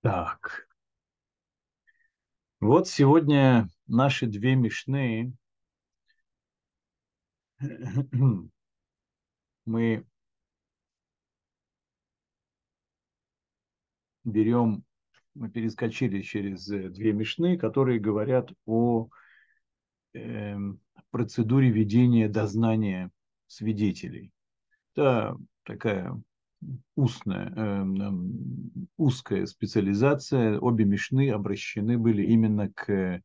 Так. Вот сегодня наши две мешны мы берем, мы перескочили через э, две мешны, которые говорят о э, процедуре ведения дознания свидетелей. Это такая устная, э, узкая специализация. Обе мешны обращены были именно к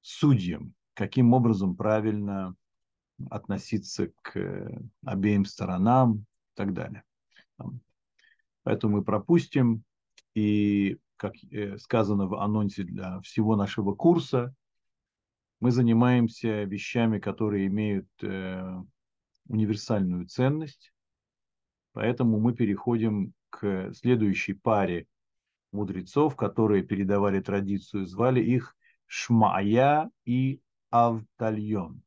судьям, каким образом правильно относиться к обеим сторонам и так далее. Поэтому мы пропустим. И, как э, сказано в анонсе для всего нашего курса, мы занимаемся вещами, которые имеют э, универсальную ценность, Поэтому мы переходим к следующей паре мудрецов, которые передавали традицию, звали их Шмая и Автальон.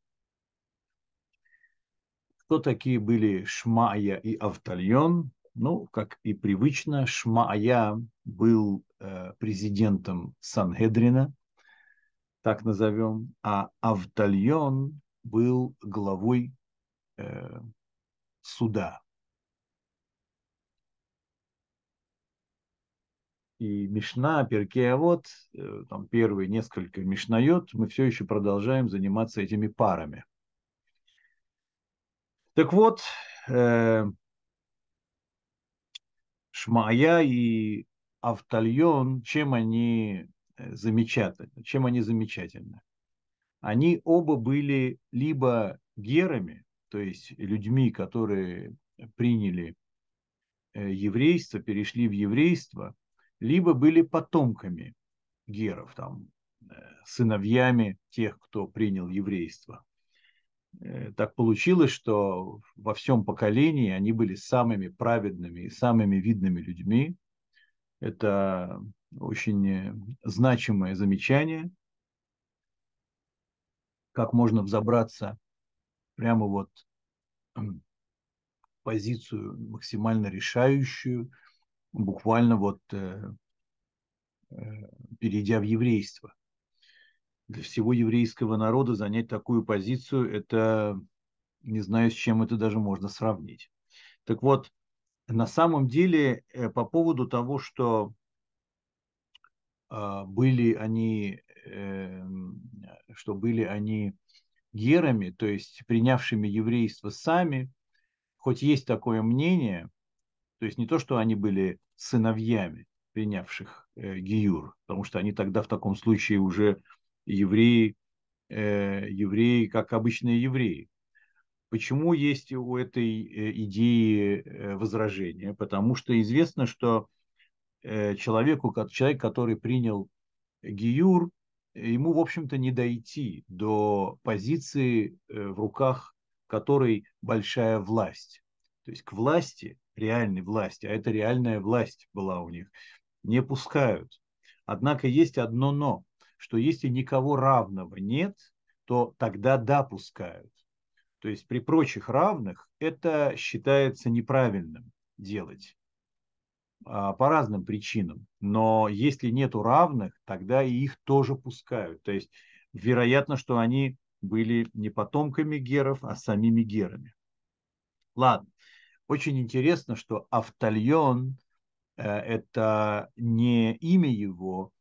Кто такие были Шмая и Автальон? Ну, как и привычно, Шмая был э, президентом Сангедрина, так назовем, а Автальон был главой э, суда. И Мишна, Перкея, вот э, там первые несколько Мишнает, мы все еще продолжаем заниматься этими парами. Так вот, э, Шмая и Автальон, чем они э, замечательны? Чем они замечательны? Они оба были либо герами, то есть людьми, которые приняли еврейство, перешли в еврейство – либо были потомками геров, там, э, сыновьями тех, кто принял еврейство. Э, так получилось, что во всем поколении они были самыми праведными и самыми видными людьми. Это очень значимое замечание, как можно взобраться прямо вот в позицию максимально решающую – буквально вот э, э, перейдя в еврейство. Для всего еврейского народа занять такую позицию, это не знаю, с чем это даже можно сравнить. Так вот, на самом деле, э, по поводу того, что э, были они, э, что были они герами, то есть принявшими еврейство сами, хоть есть такое мнение, то есть не то, что они были сыновьями принявших э, Гиюр, потому что они тогда в таком случае уже евреи, э, евреи как обычные евреи. Почему есть у этой э, идеи э, возражения? Потому что известно, что э, человеку, человек, который принял Гиюр, ему, в общем-то, не дойти до позиции, в руках которой большая власть. То есть к власти реальной власти, а это реальная власть была у них, не пускают. Однако есть одно но, что если никого равного нет, то тогда да, пускают. То есть при прочих равных это считается неправильным делать а, по разным причинам. Но если нету равных, тогда и их тоже пускают. То есть вероятно, что они были не потомками геров, а самими герами. Ладно. Очень интересно, что Автальон э, это не имя его,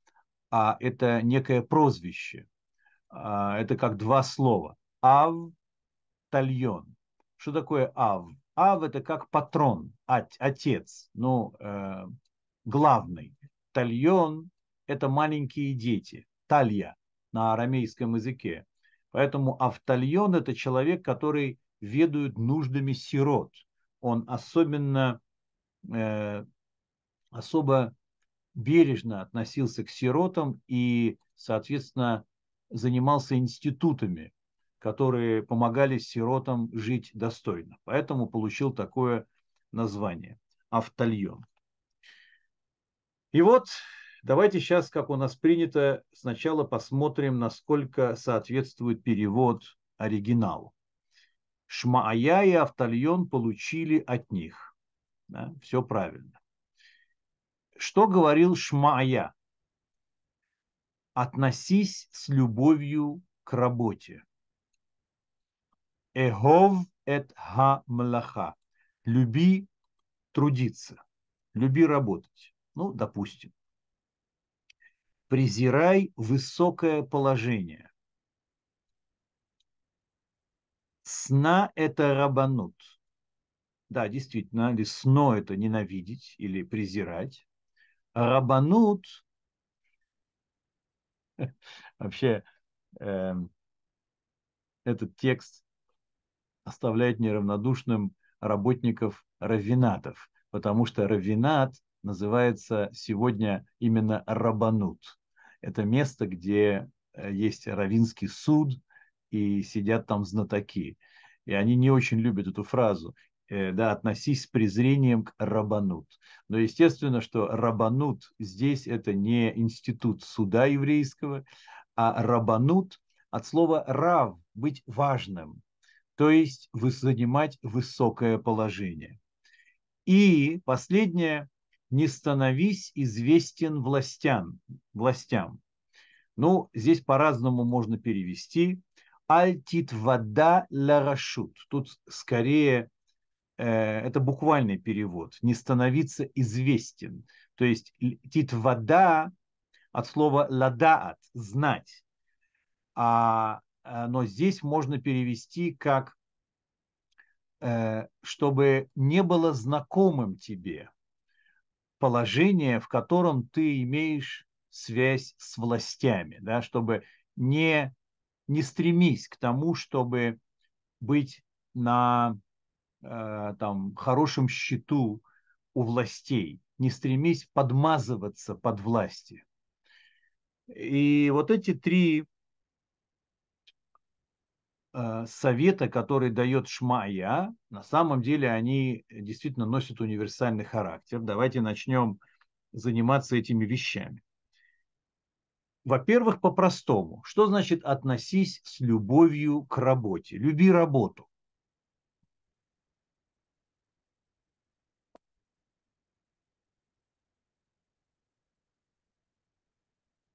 а это некое прозвище. Э, это как два слова. Ав-тальон. Что такое ав? Ав это как патрон, отец, ну, э, главный. Тальон это маленькие дети, талья на арамейском языке. Поэтому автальон это человек, который ведает нуждами сирот – он особенно, э, особо бережно относился к сиротам и, соответственно, занимался институтами, которые помогали сиротам жить достойно. Поэтому получил такое название – автальон. И вот давайте сейчас, как у нас принято, сначала посмотрим, насколько соответствует перевод оригиналу. Шмаая и Автальон получили от них. Да, все правильно. что говорил Шмая? Относись с любовью к работе. Эхов эт ха млаха. Люби трудиться. Люби работать. Ну, допустим. Презирай высокое положение. Сна – это рабанут. Да, действительно, сно – это ненавидеть или презирать. рабанут – вообще э, этот текст оставляет неравнодушным работников раввинатов, потому что раввинат называется сегодня именно рабанут. Это место, где э, есть равинский суд, и сидят там знатоки. И они не очень любят эту фразу. Э, да, относись с презрением к рабанут. Но естественно, что рабанут здесь это не институт суда еврейского, а рабанут от слова рав, быть важным, то есть занимать высокое положение. И последнее, не становись известен властям. властям. Ну, здесь по-разному можно перевести. Альтит вода ларашут. Тут скорее э, это буквальный перевод. Не становиться известен. То есть тит вода от слова ладаат, знать. А Э, но здесь можно перевести как э, чтобы не было знакомым тебе положение, в котором ты имеешь связь с властями, да, чтобы не, не стремись к тому, чтобы быть на э, там, хорошем счету у властей, не стремись подмазываться под власти. И вот эти три Э, совета, который дает Шмая, на самом деле они действительно носят универсальный характер. Давайте начнем заниматься этими вещами. Во-первых, по-простому. Что значит относись с любовью к работе? Люби работу.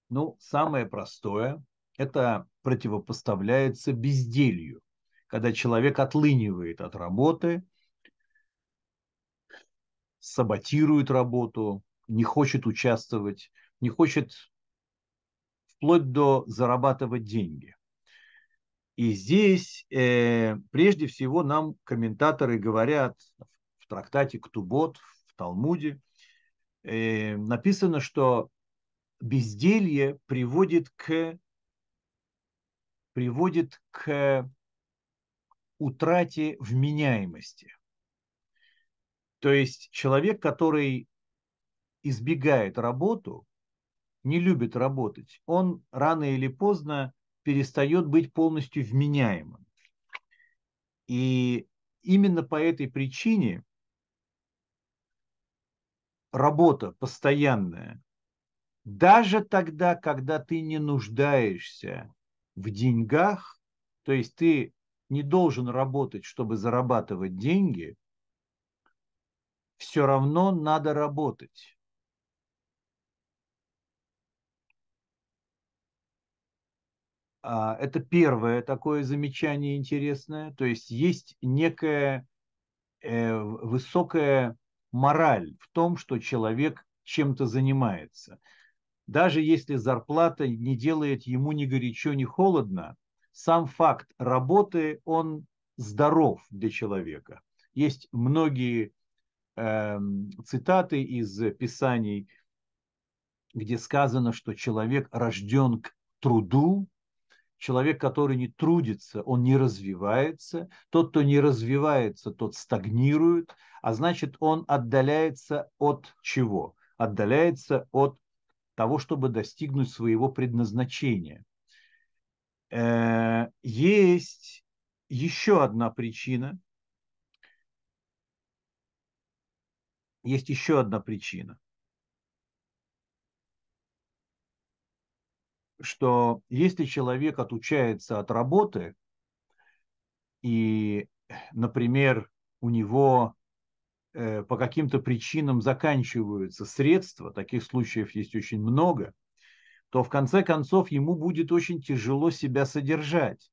Ну, самое простое это противопоставляется безделью, когда человек отлынивает от работы, саботирует работу, не хочет участвовать, не хочет вплоть до зарабатывать деньги. И здесь э, прежде всего нам комментаторы говорят в трактате Ктубот, в Талмуде, э, написано, что безделье приводит к приводит к утрате вменяемости. То есть человек, который избегает работу, не любит работать, он рано или поздно перестает быть полностью вменяемым. И именно по этой причине работа постоянная, даже тогда, когда ты не нуждаешься в деньгах, то есть ты не должен работать, чтобы зарабатывать деньги, все равно надо работать. Это первое такое замечание интересное. То есть есть некая э, высокая мораль в том, что человек чем-то занимается даже если зарплата не делает ему ни горячо, ни холодно, сам факт работы, он здоров для человека. Есть многие э, цитаты из писаний, где сказано, что человек рожден к труду, человек, который не трудится, он не развивается, тот, кто не развивается, тот стагнирует, а значит, он отдаляется от чего? Отдаляется от того, чтобы достигнуть своего предназначения. Э, есть еще одна причина. Есть еще одна причина. Что если человек отучается от работы, и, например, у него э, по каким-то причинам заканчиваются средства, таких случаев есть очень много, то в конце концов ему будет очень тяжело себя содержать.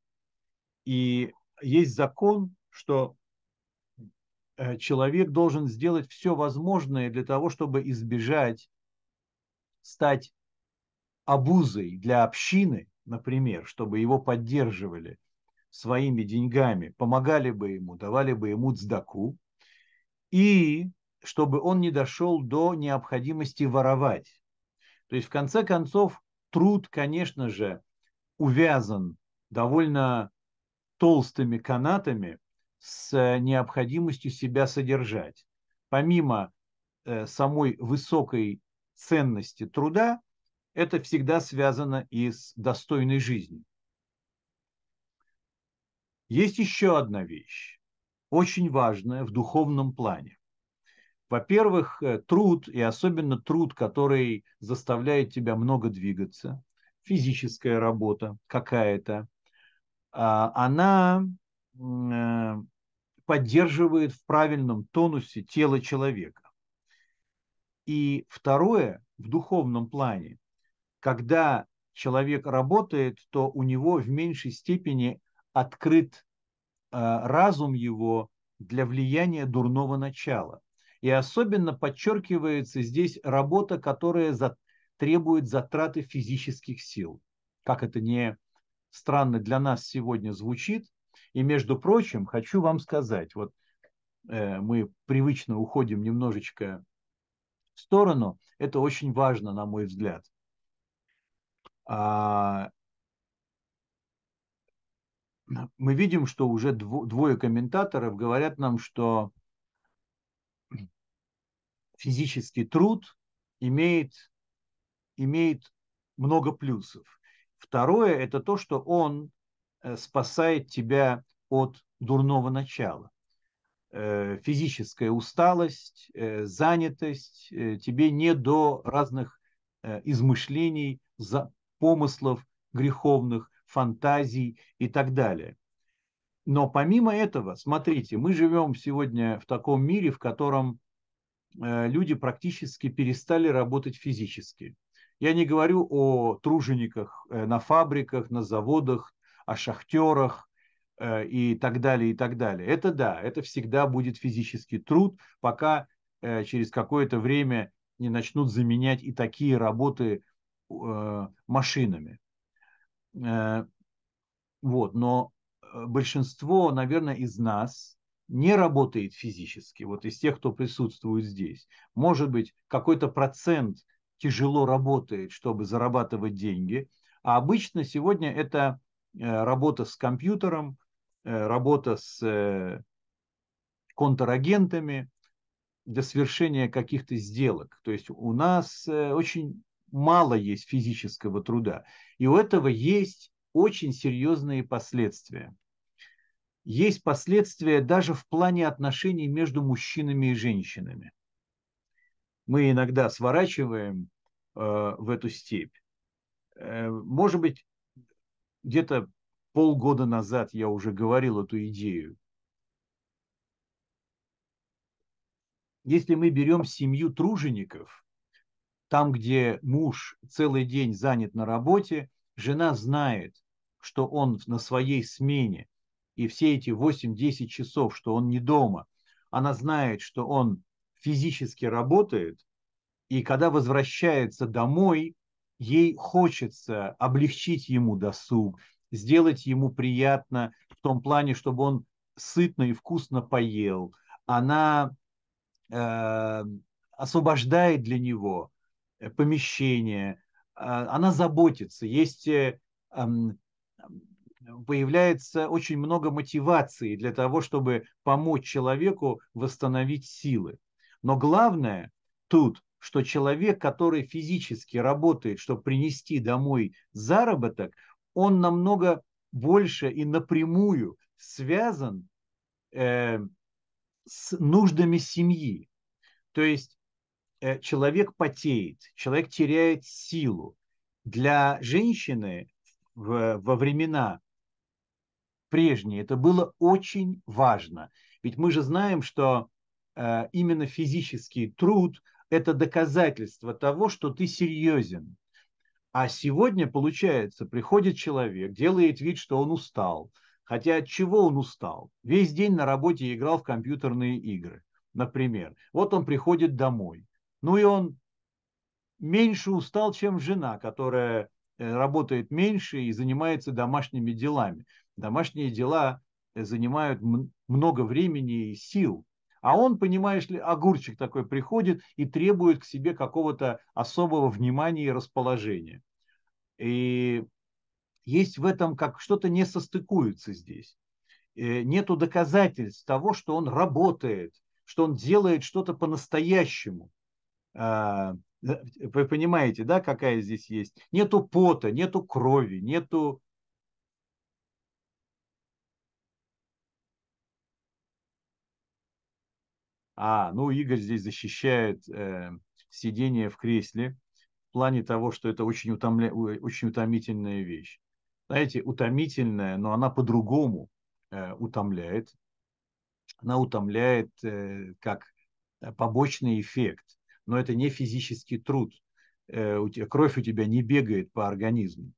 И есть закон, что э, человек должен сделать все возможное для того, чтобы избежать, стать обузой для общины, например, чтобы его поддерживали своими деньгами, помогали бы ему, давали бы ему цдаку, и чтобы он не дошел до необходимости воровать. То есть, в конце концов, труд, конечно же, увязан довольно толстыми канатами с необходимостью себя содержать. Помимо э, самой высокой ценности труда, это всегда связано и с достойной жизнью. Есть еще одна вещь, очень важная в духовном плане. Во-первых, э, труд, и особенно труд, который заставляет тебя много двигаться, физическая работа какая-то, а, она э, поддерживает в правильном тонусе тело человека. И второе, в духовном плане, когда человек работает, то у него в меньшей степени открыт э, разум его для влияния дурного начала. И особенно подчеркивается здесь работа, которая за, требует затраты физических сил. Как это не странно для нас сегодня звучит. И, между прочим, хочу вам сказать, вот э, мы привычно уходим немножечко в сторону, это очень важно, на мой взгляд. А, мы видим, что уже двое комментаторов говорят нам, что физический труд имеет, имеет много плюсов. Второе – это то, что он э, спасает тебя от дурного начала. Э, физическая усталость, э, занятость, тебе не до разных измышлений, помыслов греховных, фантазий и так далее. Но помимо этого, смотрите, мы живем сегодня в таком мире, в котором люди практически перестали работать физически. Я не говорю о тружениках э, на фабриках, на заводах, о шахтерах э, и так далее, и так далее. Это да, это всегда будет физический труд, пока э, через какое-то время не начнут заменять и такие работы машинами. Вот, но большинство, наверное, из нас не работает физически, вот из тех, кто присутствует здесь. Может быть, какой-то процент тяжело работает, чтобы зарабатывать деньги. А обычно сегодня это э, работа с компьютером, э, работа с э, контрагентами для совершения каких-то сделок. То есть у нас очень мало есть физического труда. И у этого есть очень серьезные последствия. Есть последствия даже в плане отношений между мужчинами и женщинами мы иногда сворачиваем э, в эту степь. Э, может быть, где-то полгода назад я уже говорил эту идею. Если мы берем семью тружеников, там, где муж целый день занят на работе, жена знает, что он на своей смене, и все эти 8-10 часов, что он не дома, она знает, что он физически работает, и когда возвращается домой, ей хочется облегчить ему досуг, сделать ему приятно в том плане, чтобы он сытно и вкусно поел. Она э, освобождает для него помещение, э, она заботится. Есть э, э, появляется очень много мотивации для того, чтобы помочь человеку восстановить силы. Но главное тут, что человек, который физически работает, чтобы принести домой заработок, он намного больше и напрямую связан э, с нуждами семьи. То есть э, человек потеет, человек теряет силу. Для женщины в, во времена прежние это было очень важно. Ведь мы же знаем, что э, именно физический труд – это доказательство того, что ты серьезен. А сегодня, получается, приходит человек, делает вид, что он устал. Хотя от чего он устал? Весь день на работе играл в компьютерные игры, например. Вот он приходит домой. Ну и он меньше устал, чем жена, которая э, работает меньше и занимается домашними делами. Домашние дела э, занимают много времени и сил. А он, понимаешь ли, огурчик такой приходит и требует к себе какого-то особого внимания и расположения. И есть в этом как что-то не состыкуется здесь. Э, нету доказательств того, что он работает, что он делает что-то по-настоящему. А, вы понимаете, да, какая здесь есть? Нету пота, нету крови, нету А, ну Игорь здесь защищает э, сидение в кресле в плане того, что это очень, утомля... очень утомительная вещь. Знаете, утомительная, но она по-другому э, утомляет. Она утомляет э, как побочный эффект но это не физический труд. Э, кровь у тебя не бегает по организму.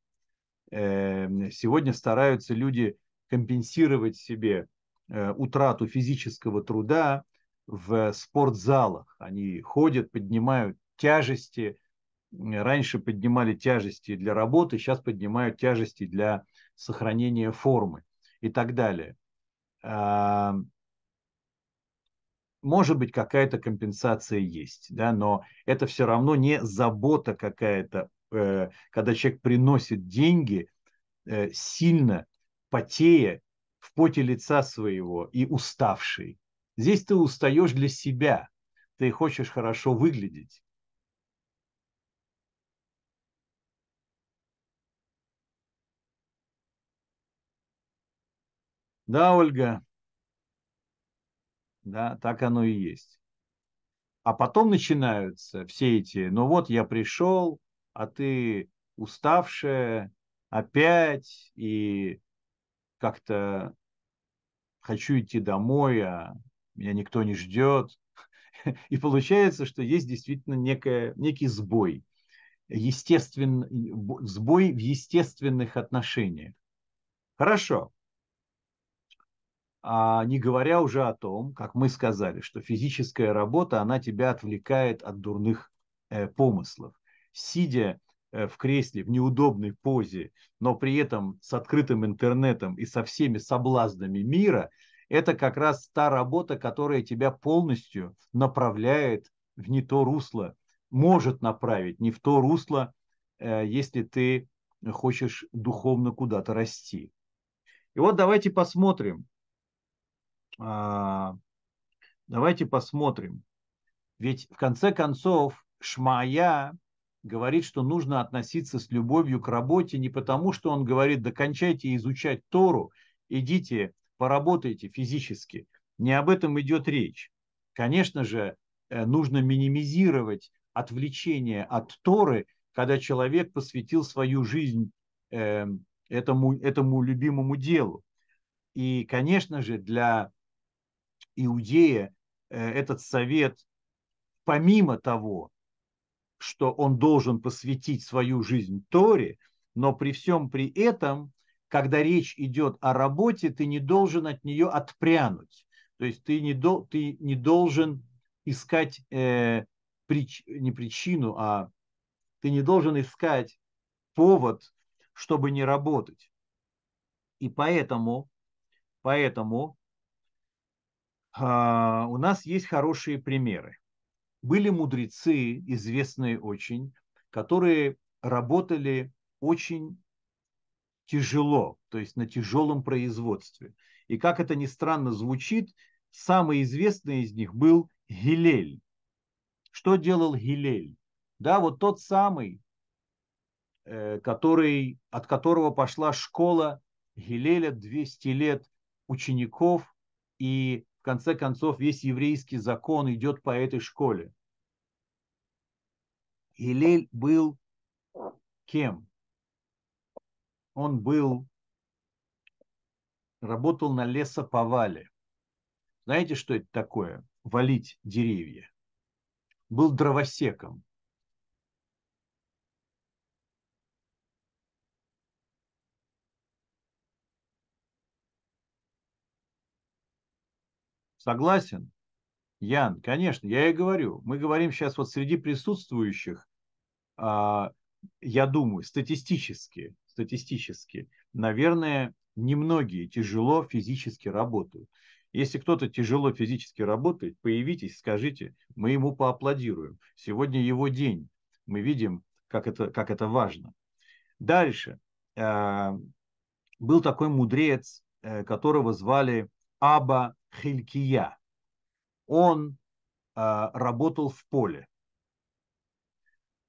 Э, сегодня стараются люди компенсировать себе э, утрату физического труда в спортзалах. Они ходят, поднимают тяжести. Раньше поднимали тяжести для работы, сейчас поднимают тяжести для сохранения формы и так далее может быть, какая-то компенсация есть, да, но это все равно не забота какая-то, э, когда человек приносит деньги, э, сильно потея в поте лица своего и уставший. Здесь ты устаешь для себя, ты хочешь хорошо выглядеть. Да, Ольга, да, так оно и есть. А потом начинаются все эти, ну вот я пришел, а ты уставшая опять, и как-то хочу идти домой, а меня никто не ждет. И получается, что есть действительно некая, некий сбой, естествен, сбой в естественных отношениях. Хорошо. А не говоря уже о том, как мы сказали, что физическая работа, она тебя отвлекает от дурных э, помыслов. Сидя э, в кресле в неудобной позе, но при этом с открытым интернетом и со всеми соблазнами мира, это как раз та работа, которая тебя полностью направляет в не то русло, может направить не в то русло, э, если ты хочешь духовно куда-то расти. И вот давайте посмотрим, давайте посмотрим. Ведь в конце концов Шмая говорит, что нужно относиться с любовью к работе не потому, что он говорит, докончайте изучать Тору, идите, поработайте физически. Не об этом идет речь. Конечно же, э, нужно минимизировать отвлечение от Торы, когда человек посвятил свою жизнь эм, этому, этому любимому делу. И, конечно же, для Иудея э, этот совет, помимо того, что он должен посвятить свою жизнь Торе, но при всем при этом, когда речь идет о работе, ты не должен от нее отпрянуть. То есть ты не, до, ты не должен искать э, прич, не причину, а ты не должен искать повод, чтобы не работать. И поэтому, поэтому у нас есть хорошие примеры. Были мудрецы, известные очень, которые работали очень тяжело, то есть на тяжелом производстве. И как это ни странно звучит, самый известный из них был Гилель. Что делал Гилель? Да, вот тот самый, э, который, от которого пошла школа Гилеля 200 лет учеников и в конце концов, весь еврейский закон идет по этой школе. Илель был кем? Он был, работал на лесоповале. Знаете, что это такое? валить деревья. Был дровосеком. Согласен? Ян, конечно, я и говорю. Мы говорим сейчас вот среди присутствующих, а, я думаю, статистически, статистически, наверное, немногие тяжело физически работают. Если кто-то тяжело физически работает, появитесь, скажите, мы ему поаплодируем. Сегодня его день. Мы видим, как это, как это важно. Дальше. А, был такой мудрец, э, которого звали Аба Хилькия. Он э, работал в поле.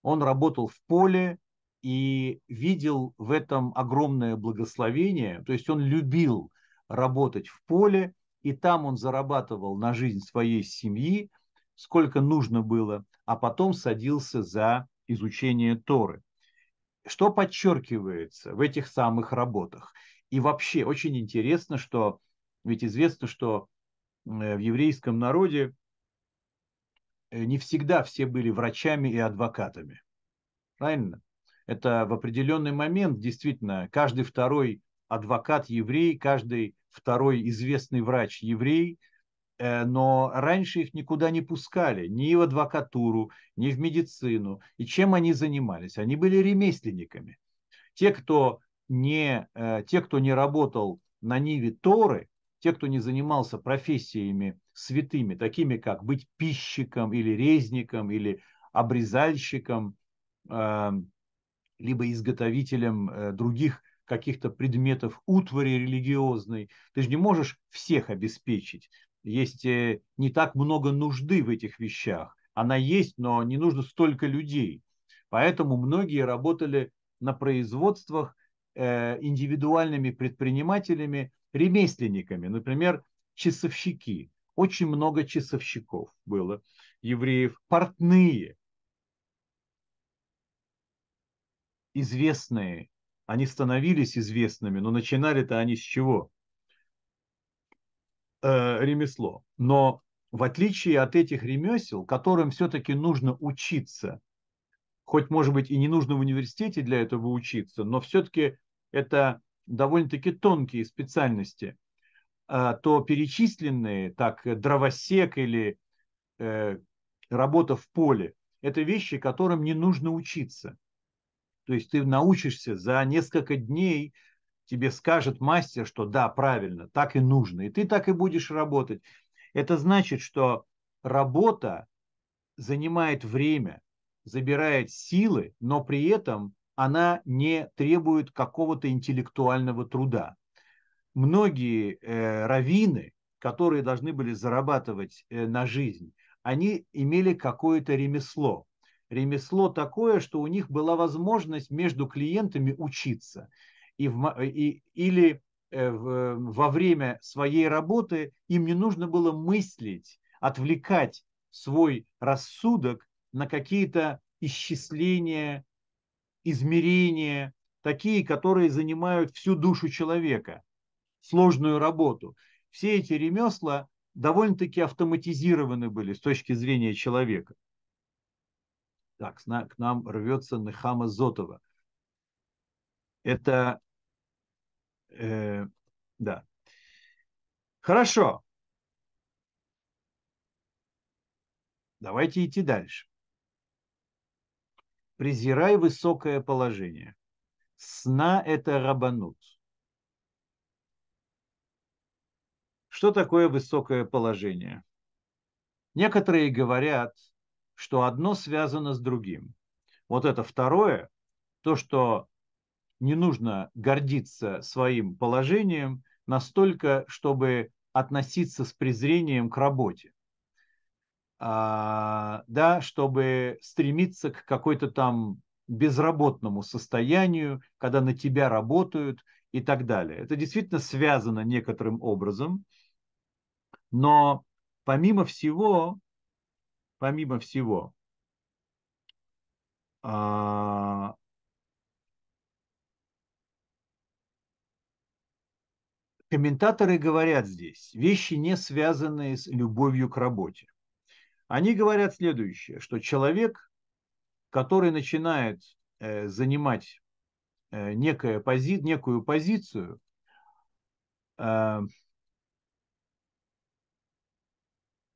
Он работал в поле и видел в этом огромное благословение. То есть он любил работать в поле, и там он зарабатывал на жизнь своей семьи, сколько нужно было, а потом садился за изучение Торы. Что подчеркивается в этих самых работах? И вообще очень интересно, что ведь известно, что в еврейском народе э, не всегда все были врачами и адвокатами. Правильно? Это в определенный момент действительно каждый второй адвокат еврей, каждый второй известный врач еврей, э, но раньше их никуда не пускали, ни в адвокатуру, ни в медицину. И чем они занимались? Они были ремесленниками. Те, кто не, те, кто не работал на Ниве Торы, те, кто не занимался профессиями святыми, такими как быть пищиком или резником или обрезальщиком, э, либо изготовителем э, других каких-то предметов утвари религиозной. Ты же не можешь всех обеспечить. Есть э, не так много нужды в этих вещах. Она есть, но не нужно столько людей. Поэтому многие работали на производствах индивидуальными предпринимателями, ремесленниками, например, часовщики. Очень много часовщиков было, евреев, портные, известные. Они становились известными, но начинали-то они с чего? Э, ремесло. Но в отличие от этих ремесел, которым все-таки нужно учиться, хоть, может быть, и не нужно в университете для этого учиться, но все-таки это довольно-таки тонкие специальности, а, то перечисленные, так, дровосек или э, работа в поле, это вещи, которым не нужно учиться. То есть ты научишься за несколько дней, тебе скажет мастер, что да, правильно, так и нужно, и ты так и будешь работать. Это значит, что работа занимает время, забирает силы, но при этом она не требует какого-то интеллектуального труда. Многие э, раввины, которые должны были зарабатывать э, на жизнь, они имели какое-то ремесло. Ремесло такое, что у них была возможность между клиентами учиться. И в, и, или э, в, во время своей работы им не нужно было мыслить, отвлекать свой рассудок на какие-то исчисления, измерения, такие, которые занимают всю душу человека, сложную работу. Все эти ремесла довольно-таки автоматизированы были с точки зрения человека. Так, к нам рвется Нехама Зотова. Это, э, да. Хорошо. Давайте идти дальше презирай высокое положение. Сна – это рабанут. Что такое высокое положение? Некоторые говорят, что одно связано с другим. Вот это второе, то, что не нужно гордиться своим положением настолько, чтобы относиться с презрением к работе. А, да, чтобы стремиться к какой-то там безработному состоянию, когда на тебя работают и так далее. Это действительно связано некоторым образом, но помимо всего, помимо всего, комментаторы говорят здесь вещи, не связанные с любовью к работе. Они говорят следующее, что человек, который начинает э, занимать э, некая пози, некую позицию, э,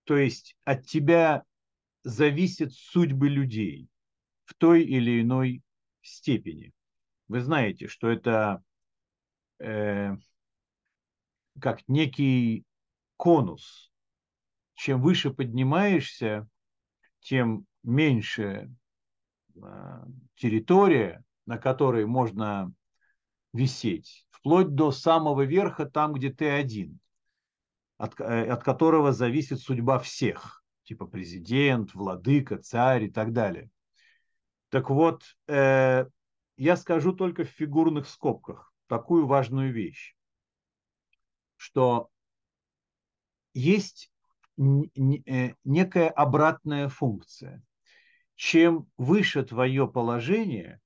то есть от тебя зависят судьбы людей в той или иной степени. Вы знаете, что это э, как некий конус. Чем выше поднимаешься, тем меньше э, территория, на которой можно висеть, вплоть до самого верха, там, где ты один, от, э, от которого зависит судьба всех, типа президент, владыка, царь и так далее. Так вот, э, я скажу только в фигурных скобках такую важную вещь, что есть некая обратная функция. Чем выше твое положение,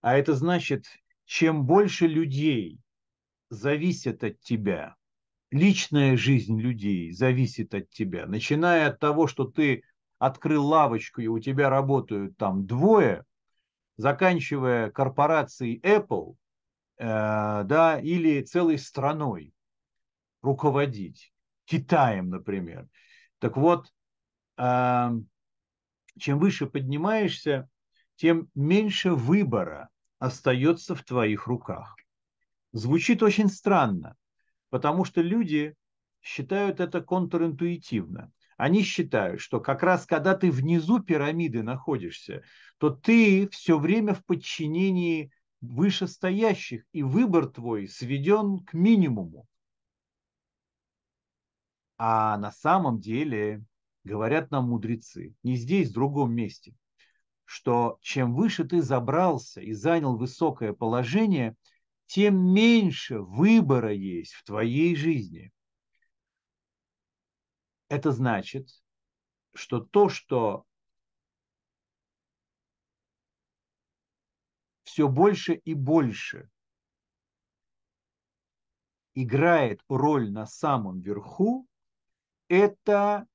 а это значит, чем больше людей зависит от тебя, личная жизнь людей зависит от тебя, начиная от того, что ты открыл лавочку и у тебя работают там двое, заканчивая корпорацией Apple, э, да, или целой страной руководить, Китаем, например. Так вот, чем выше поднимаешься, тем меньше выбора остается в твоих руках. Звучит очень странно, потому что люди считают это контринтуитивно. Они считают, что как раз когда ты внизу пирамиды находишься, то ты все время в подчинении вышестоящих, и выбор твой сведен к минимуму. А на самом деле, говорят нам мудрецы, не здесь, в другом месте, что чем выше ты забрался и занял высокое положение, тем меньше выбора есть в твоей жизни. Это значит, что то, что все больше и больше играет роль на самом верху, это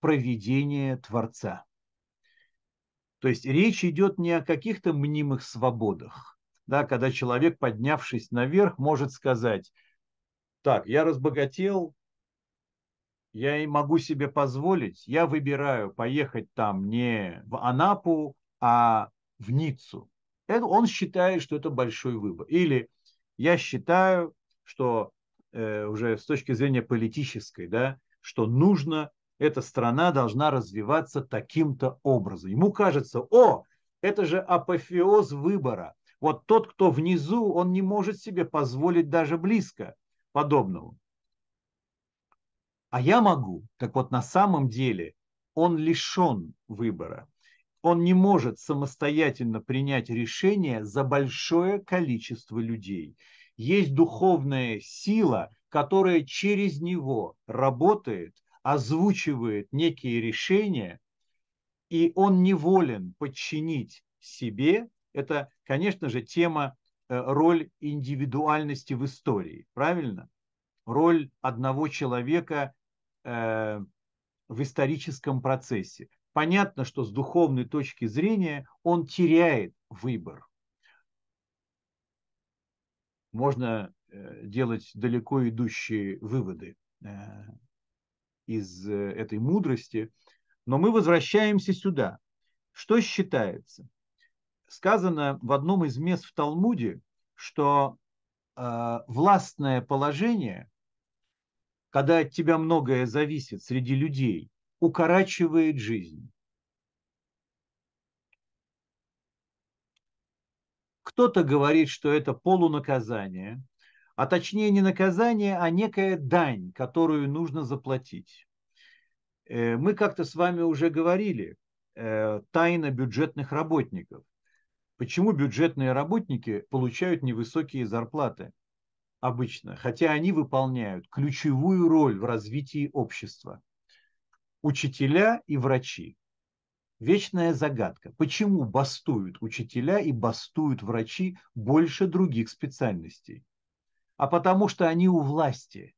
проведение Творца. То есть речь идет не о каких-то мнимых свободах, да, когда человек, поднявшись наверх, может сказать, так, я разбогател, я и могу себе позволить, я выбираю поехать там не в Анапу, а в Ниццу. Это, он считает, что это большой выбор. Или я считаю, что уже с точки зрения политической, да, что нужно, эта страна должна развиваться таким-то образом. Ему кажется, о, это же апофеоз выбора. Вот тот, кто внизу, он не может себе позволить даже близко подобного. А я могу. Так вот, на самом деле он лишен выбора. Он не может самостоятельно принять решение за большое количество людей. Есть духовная сила, которая через него работает, озвучивает некие решения, и он неволен подчинить себе. Это, конечно же, тема э, роль индивидуальности в истории, правильно? Роль одного человека Э, в историческом процессе. Понятно, что с духовной точки зрения он теряет выбор. Можно э, делать далеко идущие выводы э, из этой мудрости, но мы возвращаемся сюда. Что считается? Сказано в одном из мест в Талмуде, что властное положение когда от тебя многое зависит среди людей, укорачивает жизнь. Кто-то говорит, что это полунаказание, а точнее не наказание, а некая дань, которую нужно заплатить. Э, мы как-то с вами уже говорили, э, тайна бюджетных работников. Почему бюджетные работники получают невысокие зарплаты? обычно, хотя они выполняют ключевую роль в развитии общества. Учителя и врачи. Вечная загадка. Почему бастуют учителя и бастуют врачи больше других специальностей? а потому что они у власти,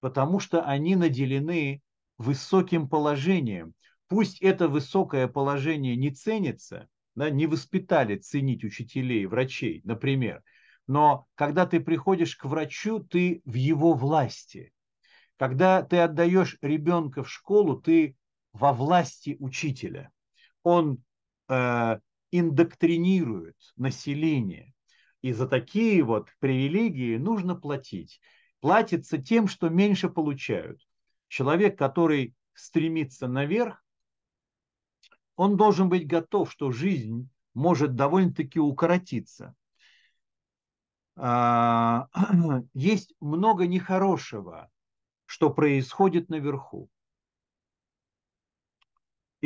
потому что они наделены высоким положением. Пусть это высокое положение не ценится, да, не воспитали ценить учителей, врачей, например, но когда ты приходишь к врачу, ты в его власти. Когда ты отдаешь ребенка в школу, ты во власти учителя. Он э, индоктринирует население. И за такие вот привилегии нужно платить. Платится тем, что меньше получают. Человек, который стремится наверх, он должен быть готов, что жизнь может довольно-таки укоротиться. А, есть много нехорошего, что происходит наверху.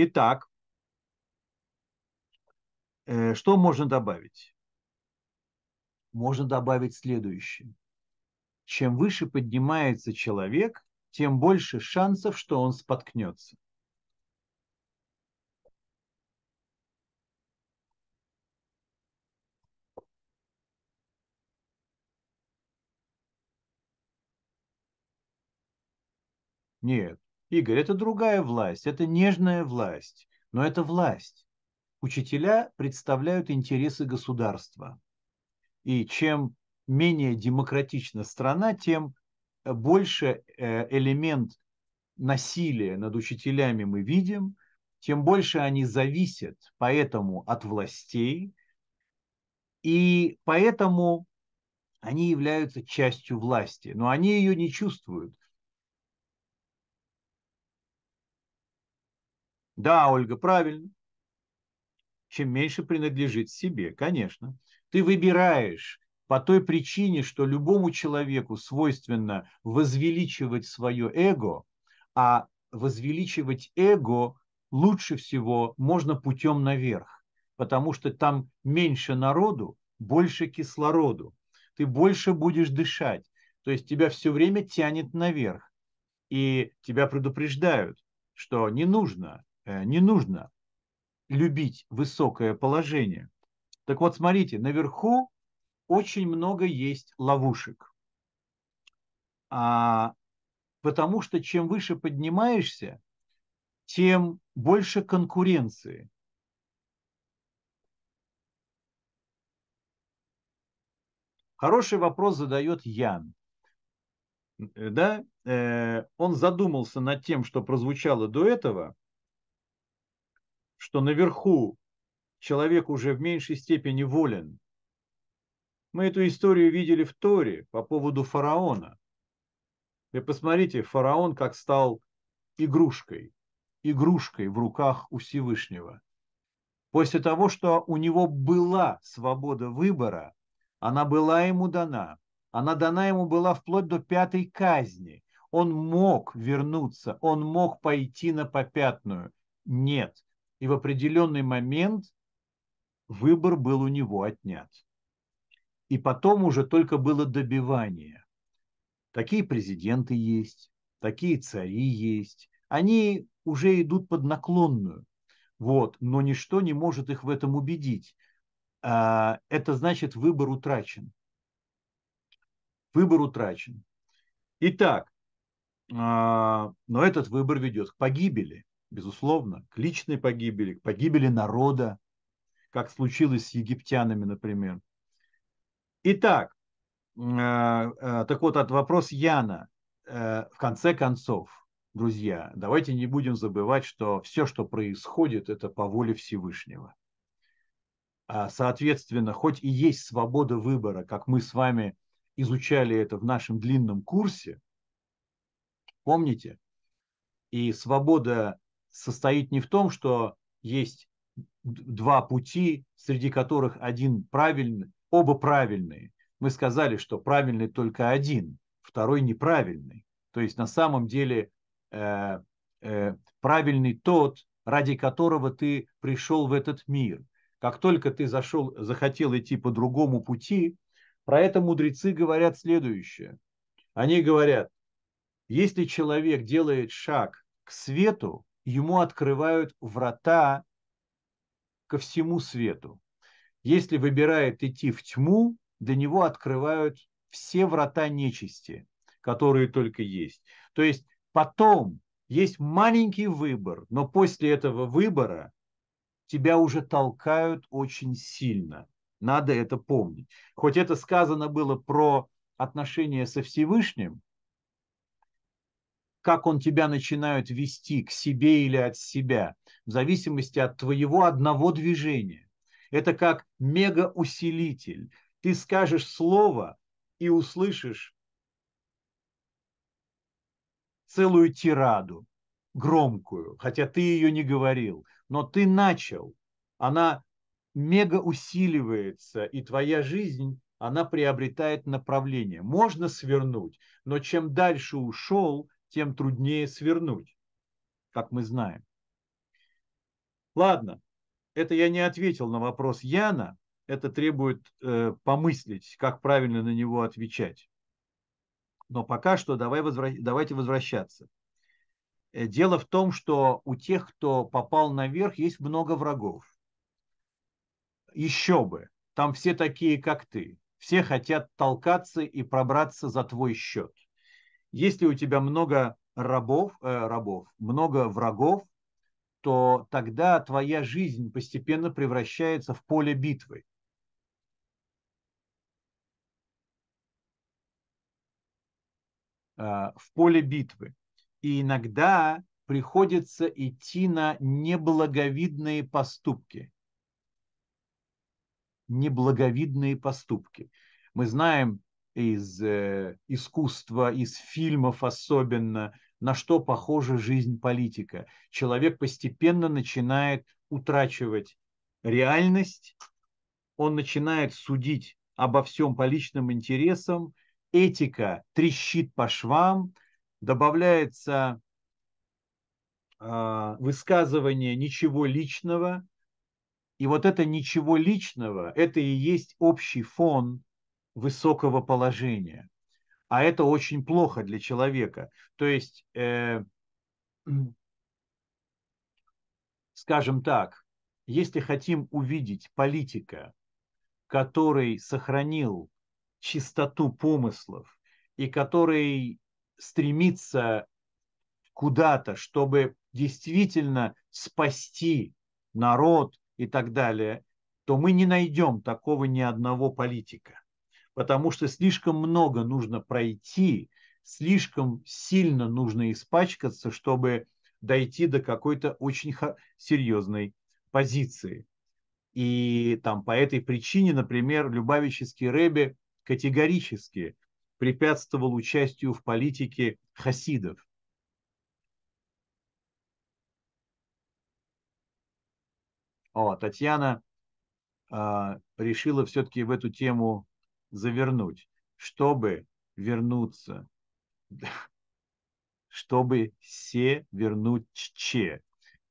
Итак, э, что можно добавить? Можно добавить следующее. Чем выше поднимается человек, тем больше шансов, что он споткнется. Нет, Игорь, это другая власть, это нежная власть, но это власть. Учителя представляют интересы государства. И чем менее демократична страна, тем больше э, элемент насилия над учителями мы видим, тем больше они зависят поэтому от властей, и поэтому они являются частью власти, но они ее не чувствуют. Да, Ольга, правильно. Чем меньше принадлежит себе, конечно. Ты выбираешь по той причине, что любому человеку свойственно возвеличивать свое эго, а возвеличивать эго лучше всего можно путем наверх, потому что там меньше народу, больше кислороду, ты больше будешь дышать, то есть тебя все время тянет наверх, и тебя предупреждают, что не нужно не нужно любить высокое положение. Так вот, смотрите, наверху очень много есть ловушек. А, потому что чем выше поднимаешься, тем больше конкуренции. Хороший вопрос задает Ян. Э, да? Э, он задумался над тем, что прозвучало до этого, что наверху человек уже в меньшей степени волен. Мы эту историю видели в Торе по поводу фараона. Вы посмотрите, фараон как стал игрушкой, игрушкой в руках у Всевышнего. После того, что у него была свобода выбора, она была ему дана. Она дана ему была вплоть до пятой казни. Он мог вернуться, он мог пойти на попятную. Нет, и в определенный момент выбор был у него отнят. И потом уже только было добивание. Такие президенты есть, такие цари есть. Они уже идут под наклонную. Вот, но ничто не может их в этом убедить. А, это значит, выбор утрачен. Выбор утрачен. Итак, а, но этот выбор ведет к погибели безусловно, к личной погибели, к погибели народа, как случилось с египтянами, например. Итак, э, э, так вот, от вопрос Яна. Э, в конце концов, друзья, давайте не будем забывать, что все, что происходит, это по воле Всевышнего. А, соответственно, хоть и есть свобода выбора, как мы с вами изучали это в нашем длинном курсе, помните, и свобода состоит не в том, что есть два пути, среди которых один правильный, оба правильные. Мы сказали, что правильный только один, второй неправильный. То есть на самом деле э, э, правильный тот, ради которого ты пришел в этот мир. Как только ты зашел, захотел идти по другому пути, про это мудрецы говорят следующее. Они говорят, если человек делает шаг к свету, ему открывают врата ко всему свету. Если выбирает идти в тьму, для него открывают все врата нечисти, которые только есть. То есть потом есть маленький выбор, но после этого выбора тебя уже толкают очень сильно. Надо это помнить. Хоть это сказано было про отношения со Всевышним, как он тебя начинает вести к себе или от себя, в зависимости от твоего одного движения. Это как мегаусилитель. Ты скажешь слово и услышишь целую тираду, громкую, хотя ты ее не говорил, но ты начал. Она мега усиливается, и твоя жизнь, она приобретает направление. Можно свернуть, но чем дальше ушел, тем труднее свернуть, как мы знаем. Ладно, это я не ответил на вопрос Яна, это требует э, помыслить, как правильно на него отвечать. Но пока что давай возвра... давайте возвращаться. Э, дело в том, что у тех, кто попал наверх, есть много врагов. Еще бы, там все такие, как ты. Все хотят толкаться и пробраться за твой счет. Если у тебя много рабов, э, рабов, много врагов, то тогда твоя жизнь постепенно превращается в поле битвы. Э, в поле битвы. И иногда приходится идти на неблаговидные поступки. Неблаговидные поступки. Мы знаем, из э, искусства, из фильмов особенно, на что похожа жизнь политика. Человек постепенно начинает утрачивать реальность, он начинает судить обо всем по личным интересам, этика трещит по швам, добавляется э, высказывание ничего личного, и вот это ничего личного, это и есть общий фон высокого положения. А это очень плохо для человека. То есть, э, скажем так, если хотим увидеть политика, который сохранил чистоту помыслов и который стремится куда-то, чтобы действительно спасти народ и так далее, то мы не найдем такого ни одного политика потому что слишком много нужно пройти, слишком сильно нужно испачкаться, чтобы дойти до какой-то очень серьезной позиции. И там по этой причине, например, Любавический Рэбе категорически препятствовал участию в политике хасидов. О, Татьяна э, решила все-таки в эту тему завернуть, чтобы вернуться, чтобы се вернуть че.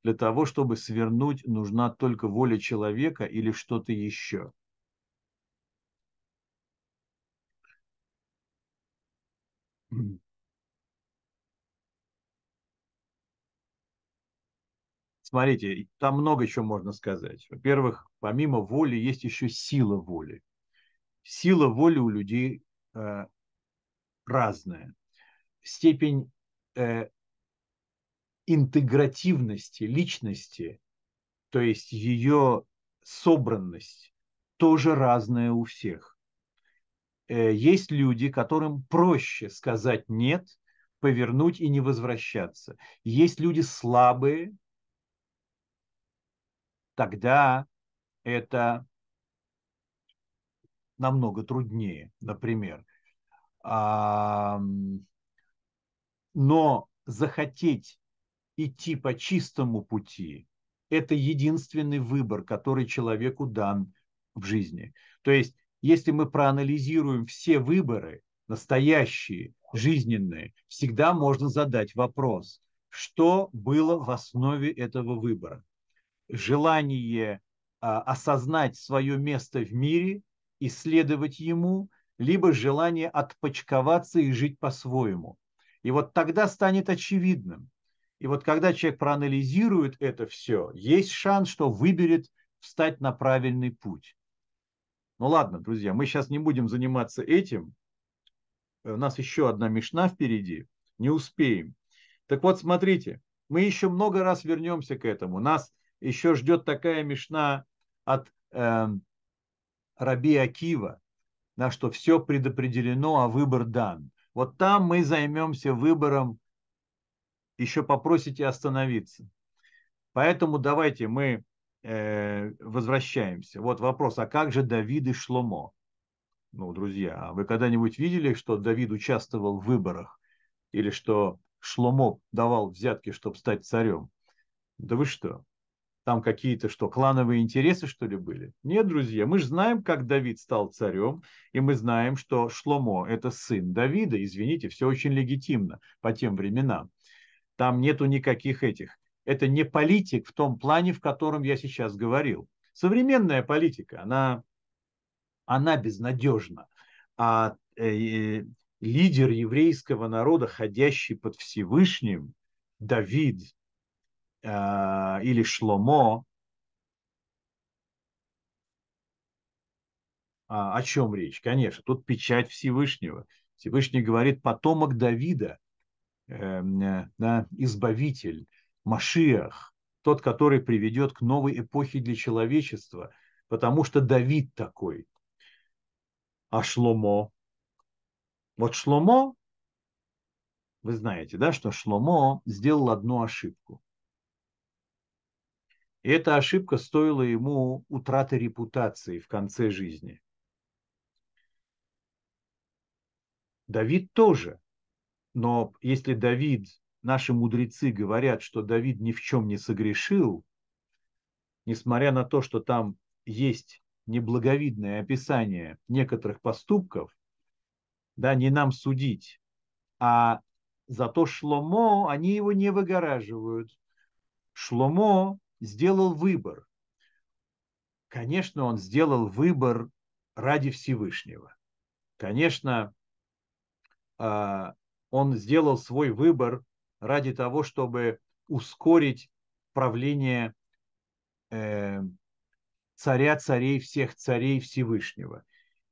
Для того, чтобы свернуть, нужна только воля человека или что-то еще. Смотрите, там много чего можно сказать. Во-первых, помимо воли есть еще сила воли сила воли у людей э, разная. Степень э, интегративности личности, то есть ее собранность, тоже разная у всех. Э, есть люди, которым проще сказать «нет», повернуть и не возвращаться. Есть люди слабые, тогда это намного труднее, например. Но захотеть идти по чистому пути – это единственный выбор, который человеку дан в жизни. То есть, если мы проанализируем все выборы, настоящие, жизненные, всегда можно задать вопрос, что было в основе этого выбора. Желание а, осознать свое место в мире исследовать ему, либо желание отпочковаться и жить по-своему. И вот тогда станет очевидным. И вот когда человек проанализирует это все, есть шанс, что выберет встать на правильный путь. Ну ладно, друзья, мы сейчас не будем заниматься этим. У нас еще одна мешна впереди. Не успеем. Так вот, смотрите, мы еще много раз вернемся к этому. Нас еще ждет такая мешна от э, Раби Акива, на что все предопределено, а выбор дан. Вот там мы займемся выбором, еще попросите остановиться. Поэтому давайте мы э, возвращаемся. Вот вопрос, а как же Давид и Шломо? Ну, друзья, а вы когда-нибудь видели, что Давид участвовал в выборах? Или что Шломо давал взятки, чтобы стать царем? Да вы что? Там какие-то что, клановые интересы, что ли, были? Нет, друзья, мы же знаем, как Давид стал царем, и мы знаем, что Шломо – это сын Давида. Извините, все очень легитимно по тем временам. Там нету никаких этих. Это не политик в том плане, в котором я сейчас говорил. Современная политика, она, она безнадежна. А э, лидер еврейского народа, ходящий под Всевышним, Давид, э, или Шломо, а, о чем речь? Конечно, тут печать Всевышнего. Всевышний говорит потомок Давида, э, э, избавитель, Машиах, тот, который приведет к новой эпохе для человечества, потому что Давид такой. А Шломо? Вот Шломо, вы знаете, да, что Шломо сделал одну ошибку. И эта ошибка стоила ему утраты репутации в конце жизни. Давид тоже. Но если Давид, наши мудрецы говорят, что Давид ни в чем не согрешил, несмотря на то, что там есть неблаговидное описание некоторых поступков, да, не нам судить, а зато Шломо, они его не выгораживают. Шломо сделал выбор. Конечно, он сделал выбор ради Всевышнего. Конечно, а, он сделал свой выбор ради того, чтобы ускорить правление э, царя царей всех царей Всевышнего.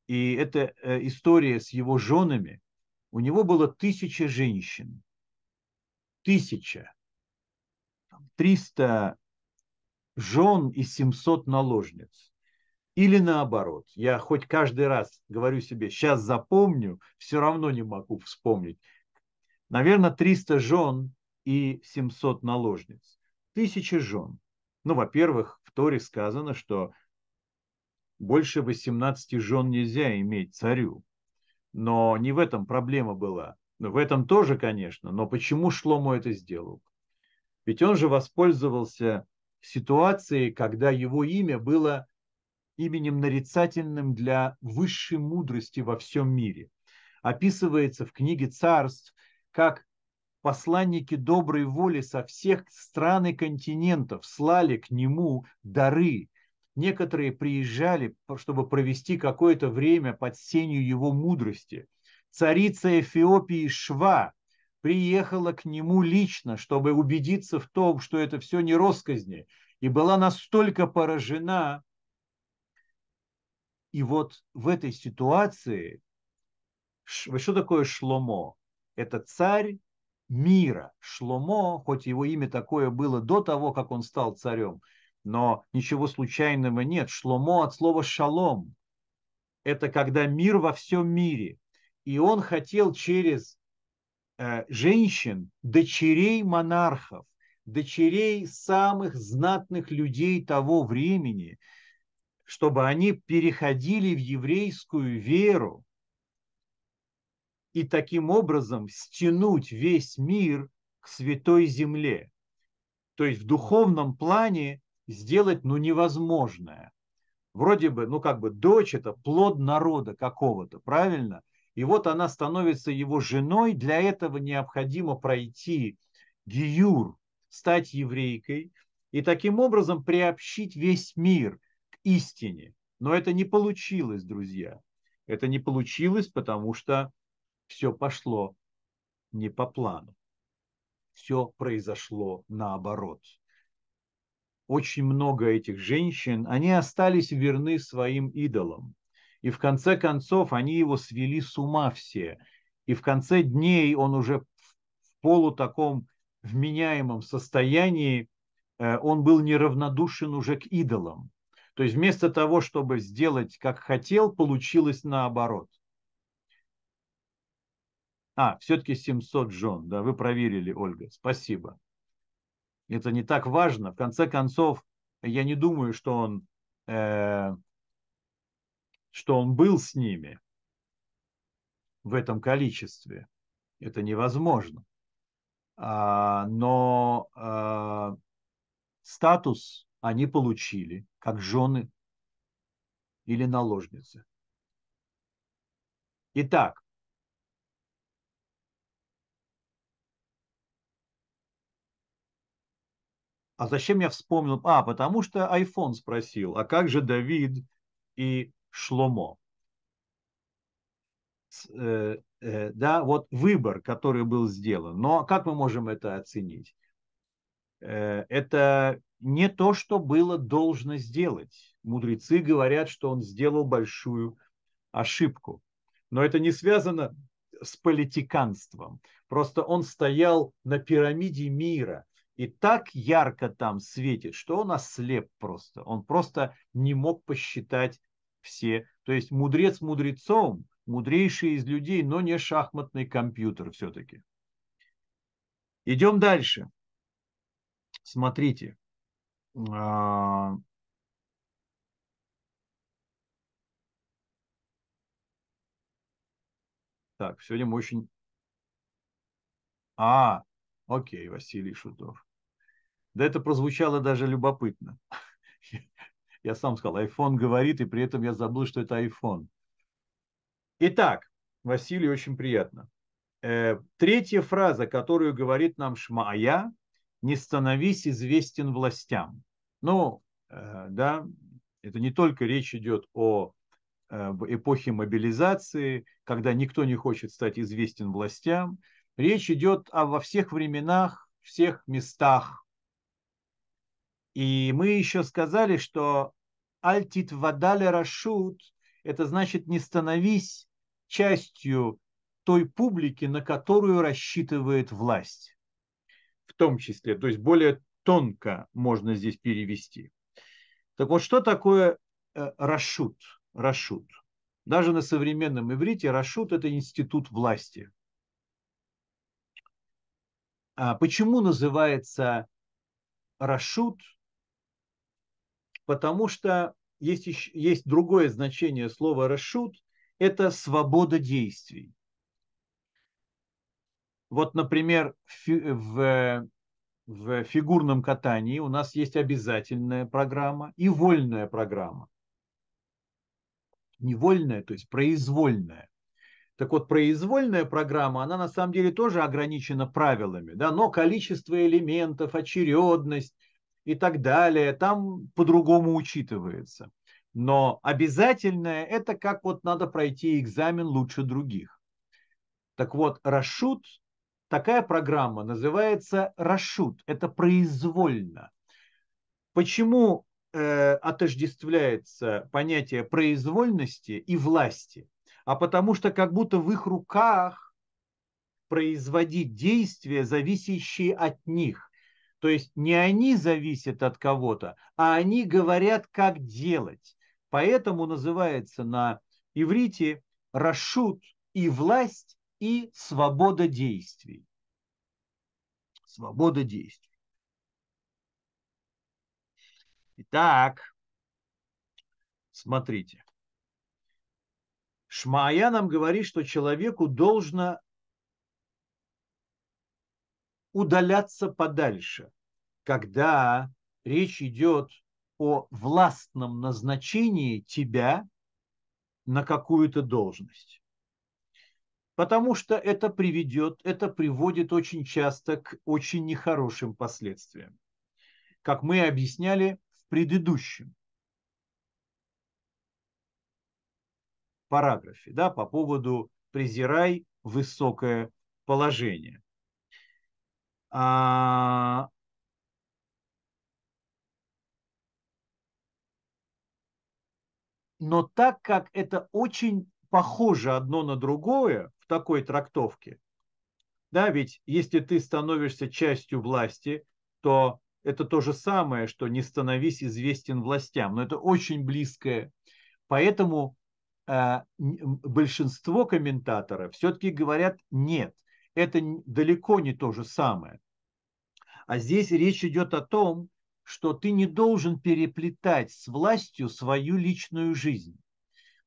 И эта э, история с его женами, у него было тысяча женщин. Тысяча. Триста жен и 700 наложниц. Или наоборот, я хоть каждый раз говорю себе, сейчас запомню, все равно не могу вспомнить. Наверное, 300 жен и 700 наложниц. Тысячи жен. Ну, во-первых, в Торе сказано, что больше 18 жен нельзя иметь царю. Но не в этом проблема была. В этом тоже, конечно. Но почему Шлому это сделал? Ведь он же воспользовался ситуации, когда его имя было именем нарицательным для высшей мудрости во всем мире. Описывается в книге царств, как посланники доброй воли со всех стран и континентов слали к нему дары. Некоторые приезжали, чтобы провести какое-то время под сенью его мудрости. Царица Эфиопии Шва приехала к нему лично, чтобы убедиться в том, что это все не росказни, и была настолько поражена. И вот в этой ситуации, что такое Шломо? Это царь мира. Шломо, хоть его имя такое было до того, как он стал царем, но ничего случайного нет. Шломо от слова шалом. Это когда мир во всем мире. И он хотел через женщин, дочерей монархов, дочерей самых знатных людей того времени, чтобы они переходили в еврейскую веру и таким образом стянуть весь мир к святой земле. То есть в духовном плане сделать ну, невозможное. Вроде бы, ну как бы дочь это плод народа какого-то, правильно? И вот она становится его женой. Для этого необходимо пройти гиюр, стать еврейкой и таким образом приобщить весь мир к истине. Но это не получилось, друзья. Это не получилось, потому что все пошло не по плану. Все произошло наоборот. Очень много этих женщин, они остались верны своим идолам. И в конце концов они его свели с ума все. и в конце дней он уже в полу таком вменяемом состоянии, э, он был неравнодушен уже к идолам. То есть вместо того, чтобы сделать, как хотел, получилось наоборот. А, все-таки 700 жен, да, вы проверили, Ольга, спасибо. Это не так важно. В конце концов, я не думаю, что он, э, что он был с ними в этом количестве. Это невозможно. А, но а, статус они получили как жены или наложницы. Итак, А зачем я вспомнил? А, потому что iPhone спросил, а как же Давид и Шломо? Э, э, да, вот выбор, который был сделан. Но как мы можем это оценить? Э, это не то, что было должно сделать. Мудрецы говорят, что он сделал большую ошибку. Но это не связано с политиканством. Просто он стоял на пирамиде мира и так ярко там светит, что он ослеп просто. Он просто не мог посчитать все. То есть мудрец мудрецом, мудрейший из людей, но не шахматный компьютер все-таки. Идем дальше. Смотрите. А, так, сегодня мы очень... А, окей, Василий Шутов. Да это прозвучало даже любопытно. Я сам сказал, iPhone говорит, и при этом я забыл, что это iPhone. Итак, Василий, очень приятно. Э, третья фраза, которую говорит нам Шмая, не становись известен властям. Ну, э, да, это не только речь идет о э, эпохе мобилизации, когда никто не хочет стать известен властям. Речь идет о во всех временах, всех местах. И мы еще сказали, что альтит вадале рашут, это значит не становись частью той публики, на которую рассчитывает власть в том числе, то есть более тонко можно здесь перевести. Так вот, что такое э, Рашут? Рашут. Даже на современном иврите Рашут – это институт власти. А почему называется Рашут? Потому что есть, еще, есть другое значение слова Рашут – это свобода действий. Вот, например, в, в фигурном катании у нас есть обязательная программа и вольная программа. Невольная, то есть произвольная. Так вот, произвольная программа, она на самом деле тоже ограничена правилами, да, но количество элементов, очередность и так далее, там по-другому учитывается. Но обязательное – это как вот надо пройти экзамен лучше других. Так вот, расшут такая программа называется Рашут. Это произвольно. Почему э, отождествляется понятие произвольности и власти? А потому что как будто в их руках производить действия, зависящие от них. То есть не они зависят от кого-то, а они говорят, как делать. Поэтому называется на иврите рашут и власть и свобода действий. Свобода действий. Итак, смотрите. Шмая нам говорит, что человеку должно удаляться подальше, когда речь идет о властном назначении тебя на какую-то должность потому что это приведет, это приводит очень часто к очень нехорошим последствиям, как мы объясняли в предыдущем параграфе, да, по поводу презирай высокое положение. А... Но так как это очень похоже одно на другое, в такой трактовке. Да, ведь если ты становишься частью власти, то это то же самое, что не становись известен властям. Но это очень близкое. Поэтому э, большинство комментаторов все-таки говорят нет, это далеко не то же самое. А здесь речь идет о том, что ты не должен переплетать с властью свою личную жизнь.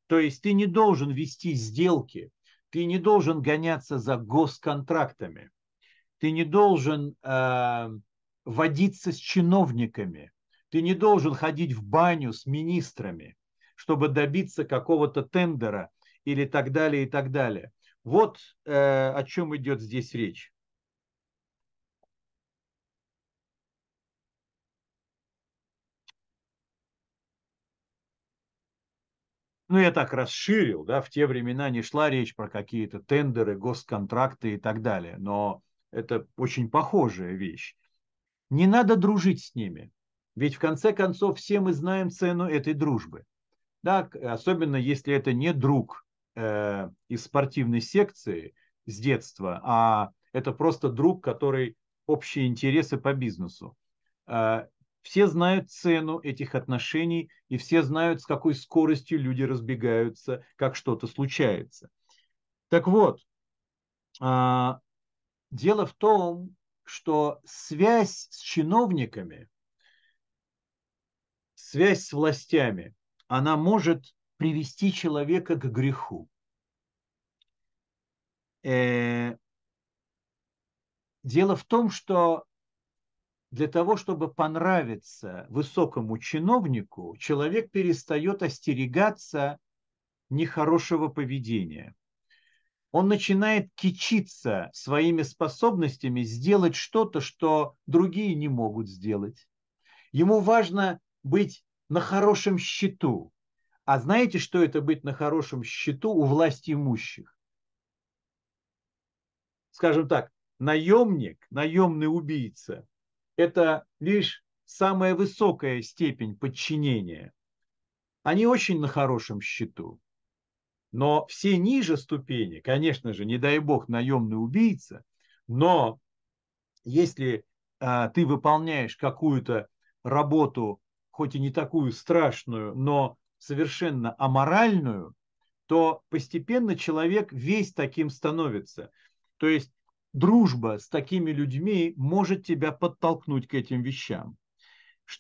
То есть ты не должен вести сделки, ты не должен гоняться за госконтрактами, ты не должен э, водиться с чиновниками, ты не должен ходить в баню с министрами, чтобы добиться какого-то тендера или так далее и так далее. Вот э, о чем идет здесь речь. ну, я так расширил, да, в те времена не шла речь про какие-то тендеры, госконтракты и так далее, но это очень похожая вещь. Не надо дружить с ними, ведь в конце концов все мы знаем цену этой дружбы. Да, особенно если это не друг э, из спортивной секции с детства, а это просто друг, который общие интересы по бизнесу. Э, все знают цену этих отношений, и все знают, с какой скоростью люди разбегаются, как что-то случается. Так вот, а, дело в том, что связь с чиновниками, связь с властями, она может привести человека к греху. Э, дело в том, что для того, чтобы понравиться высокому чиновнику, человек перестает остерегаться нехорошего поведения. Он начинает кичиться своими способностями сделать что-то, что другие не могут сделать. Ему важно быть на хорошем счету. А знаете, что это быть на хорошем счету у власти имущих? Скажем так, наемник, наемный убийца это лишь самая высокая степень подчинения. Они очень на хорошем счету. Но все ниже ступени, конечно же, не дай бог, наемный убийца, но если а, ты выполняешь какую-то работу, хоть и не такую страшную, но совершенно аморальную, то постепенно человек весь таким становится. То есть дружба с такими людьми может тебя подтолкнуть к этим вещам.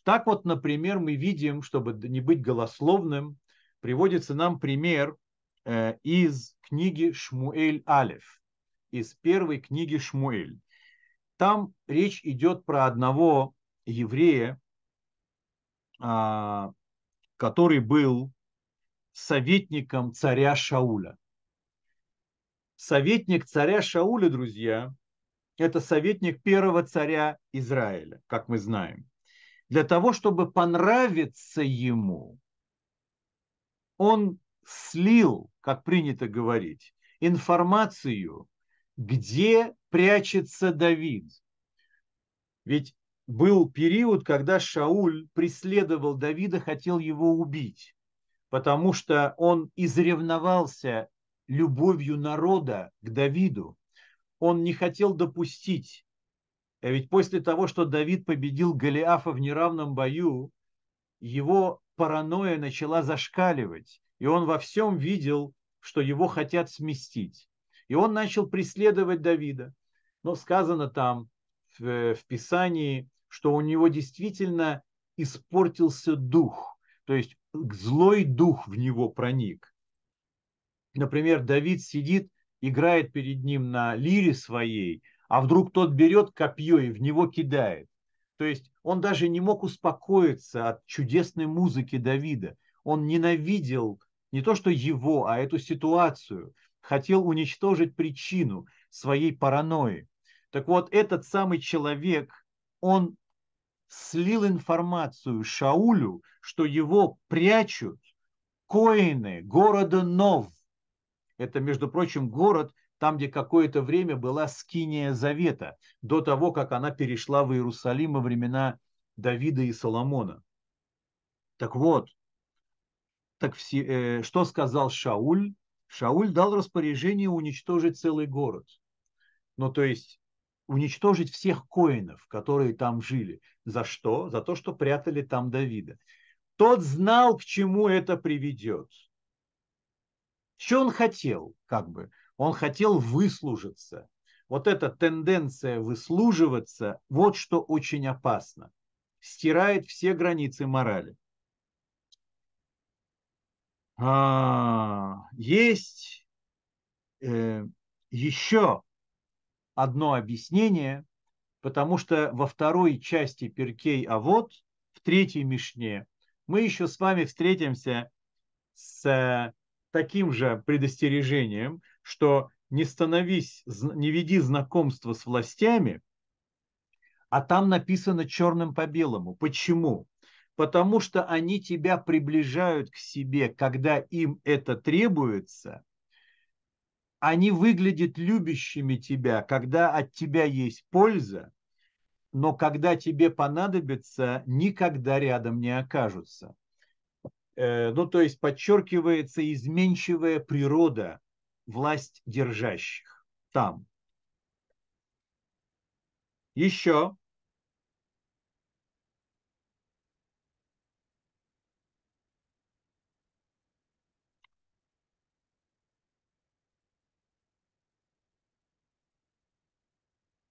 Так вот, например, мы видим, чтобы не быть голословным, приводится нам пример э, из книги Шмуэль Алев, из первой книги Шмуэль. Там речь идет про одного еврея, э, который был советником царя Шауля. Советник царя Шауля, друзья, это советник первого царя Израиля, как мы знаем. Для того, чтобы понравиться ему, он слил, как принято говорить, информацию, где прячется Давид. Ведь был период, когда Шауль преследовал Давида, хотел его убить, потому что он изревновался любовью народа к Давиду. Он не хотел допустить, а ведь после того, что Давид победил Голиафа в неравном бою, его паранойя начала зашкаливать, и он во всем видел, что его хотят сместить. И он начал преследовать Давида. Но сказано там в, в Писании, что у него действительно испортился дух, то есть злой дух в него проник например, Давид сидит, играет перед ним на лире своей, а вдруг тот берет копье и в него кидает. То есть он даже не мог успокоиться от чудесной музыки Давида. Он ненавидел не то что его, а эту ситуацию. Хотел уничтожить причину своей паранойи. Так вот, этот самый человек, он слил информацию Шаулю, что его прячут коины города Нов это, между прочим, город, там, где какое-то время была скиния Завета, до того, как она перешла в Иерусалим во времена Давида и Соломона. Так вот, так все, э, что сказал Шауль? Шауль дал распоряжение уничтожить целый город. Ну, то есть уничтожить всех коинов, которые там жили. За что? За то, что прятали там Давида. Тот знал, к чему это приведет. Что он хотел, как бы? Он хотел выслужиться. Вот эта тенденция выслуживаться, вот что очень опасно. Стирает все границы морали. А, есть э, еще одно объяснение, потому что во второй части Перкей вот в третьей Мишне, мы еще с вами встретимся с таким же предостережением, что не становись, не веди знакомство с властями, а там написано черным по белому. Почему? Потому что они тебя приближают к себе, когда им это требуется. Они выглядят любящими тебя, когда от тебя есть польза, но когда тебе понадобится, никогда рядом не окажутся. Э, ну, то есть подчеркивается изменчивая природа власть держащих там. Еще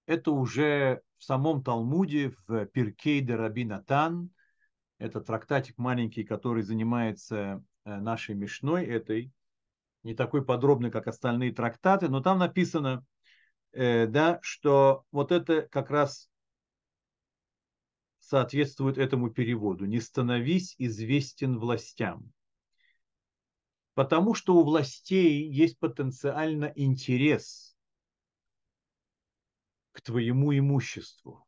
это уже в самом Талмуде, в Пиркей де Раби Натан, это трактатик маленький, который занимается э, нашей Мишной этой, не такой подробный, как остальные трактаты, но там написано, э, да, что вот это как раз соответствует этому переводу. Не становись известен властям. Потому что у властей есть потенциально интерес твоему имуществу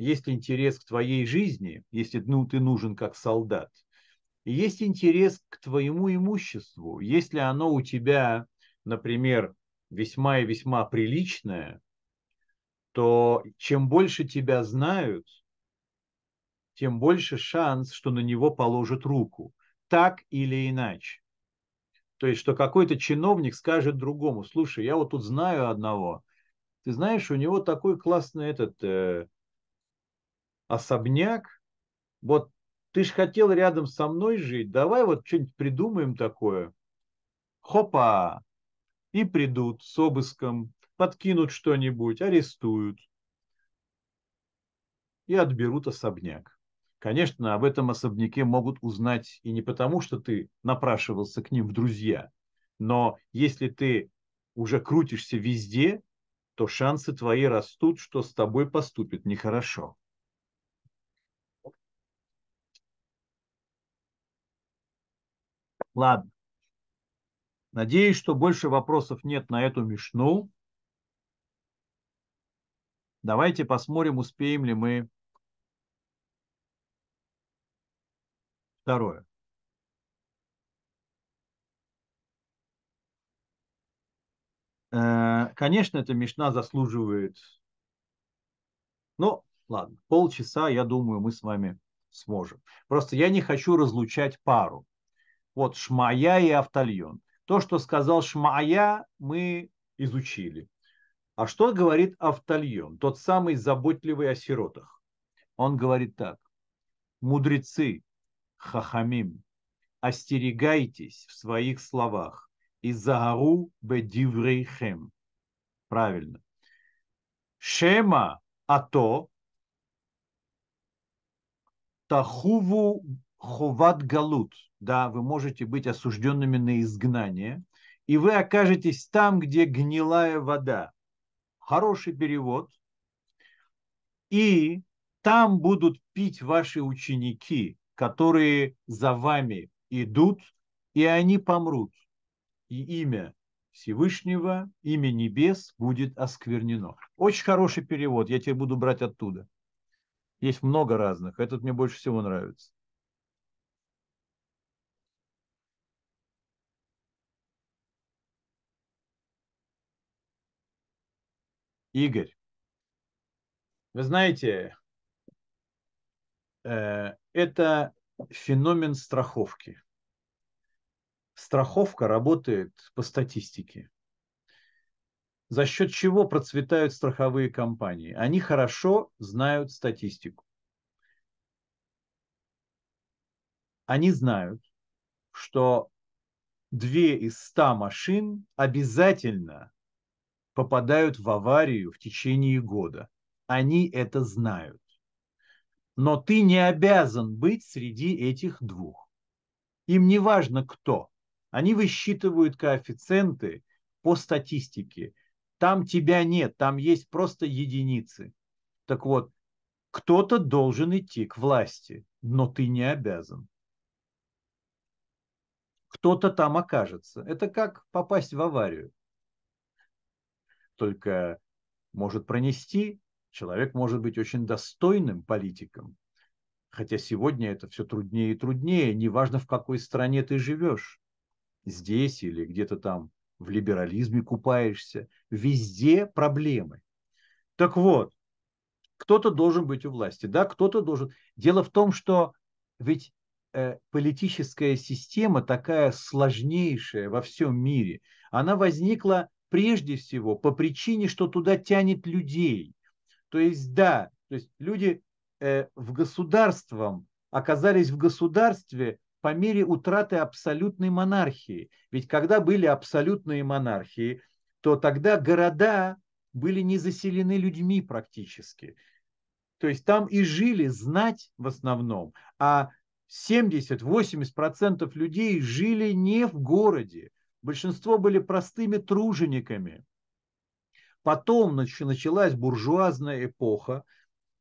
есть интерес к твоей жизни, если ну, ты нужен как солдат, есть интерес к твоему имуществу. Если оно у тебя, например, весьма и весьма приличное, то чем больше тебя знают, тем больше шанс, что на него положат руку. Так или иначе. То есть, что какой-то чиновник скажет другому, слушай, я вот тут знаю одного, ты знаешь, у него такой классный этот э, особняк, вот ты ж хотел рядом со мной жить, давай вот что-нибудь придумаем такое. Хопа! И придут с обыском, подкинут что-нибудь, арестуют и отберут особняк. Конечно, об этом особняке могут узнать и не потому, что ты напрашивался к ним в друзья, но если ты уже крутишься везде, то шансы твои растут, что с тобой поступят нехорошо. Ладно. Надеюсь, что больше вопросов нет на эту мишну. Давайте посмотрим, успеем ли мы второе. Конечно, эта мишна заслуживает, ну, ладно, полчаса, я думаю, мы с вами сможем. Просто я не хочу разлучать пару. Вот Шмая и Автальон. То, что сказал Шмая, мы изучили. А что говорит Автальон, тот самый заботливый о сиротах? Он говорит так. Мудрецы, хахамим, остерегайтесь в своих словах. Изагару бедиврейхем. Правильно. Шема, а то тахуву хуват галут – да, вы можете быть осужденными на изгнание, и вы окажетесь там, где гнилая вода. Хороший перевод. И там будут пить ваши ученики, которые за вами идут, и они помрут. И имя Всевышнего, имя небес будет осквернено. Очень хороший перевод, я тебе буду брать оттуда. Есть много разных, этот мне больше всего нравится. Игорь, вы знаете, э, это феномен страховки. Страховка работает по статистике. За счет чего процветают страховые компании? Они хорошо знают статистику. Они знают, что две из ста машин обязательно попадают в аварию в течение года. Они это знают. Но ты не обязан быть среди этих двух. Им не важно кто. Они высчитывают коэффициенты по статистике. Там тебя нет, там есть просто единицы. Так вот, кто-то должен идти к власти, но ты не обязан. Кто-то там окажется. Это как попасть в аварию. Только может пронести, человек может быть очень достойным политиком, Хотя сегодня это все труднее и труднее, неважно в какой стране ты живешь. Здесь или где-то там в либерализме купаешься. Везде проблемы. Так вот, кто-то должен быть у власти, да, кто-то должен. Дело в том, что ведь э, политическая система такая сложнейшая во всем мире, она возникла прежде всего по причине, что туда тянет людей. То есть, да, то есть люди Э, в государством оказались в государстве по мере утраты абсолютной монархии. Ведь когда были абсолютные монархии, то тогда города были не заселены людьми практически. То есть там и жили знать в основном, а 70-80% людей жили не в городе. Большинство были простыми тружениками. Потом началась буржуазная эпоха,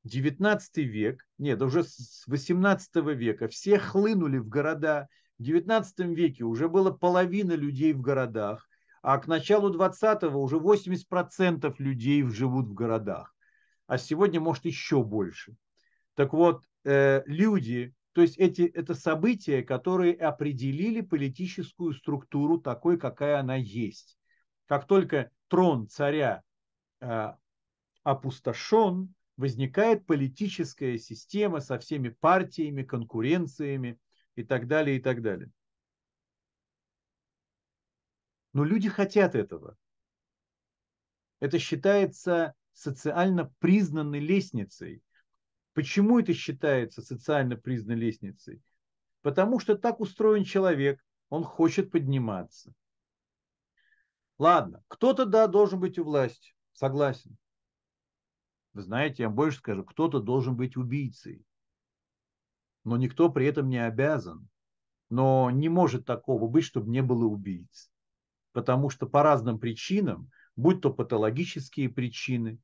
19 век, нет, уже с 18 века все хлынули в города. В 19 веке уже было половина людей в городах, а к началу 20-го уже 80% людей живут в городах. А сегодня, может, еще больше. Так вот, э, люди, то есть эти, это события, которые определили политическую структуру такой, какая она есть. Как только трон царя э, опустошен, возникает политическая система со всеми партиями, конкуренциями и так далее, и так далее. Но люди хотят этого. Это считается социально признанной лестницей. Почему это считается социально признанной лестницей? Потому что так устроен человек, он хочет подниматься. Ладно, кто-то, да, должен быть у власти, согласен. Знаете, я больше скажу, кто-то должен быть убийцей. Но никто при этом не обязан. Но не может такого быть, чтобы не было убийц. Потому что по разным причинам, будь то патологические причины,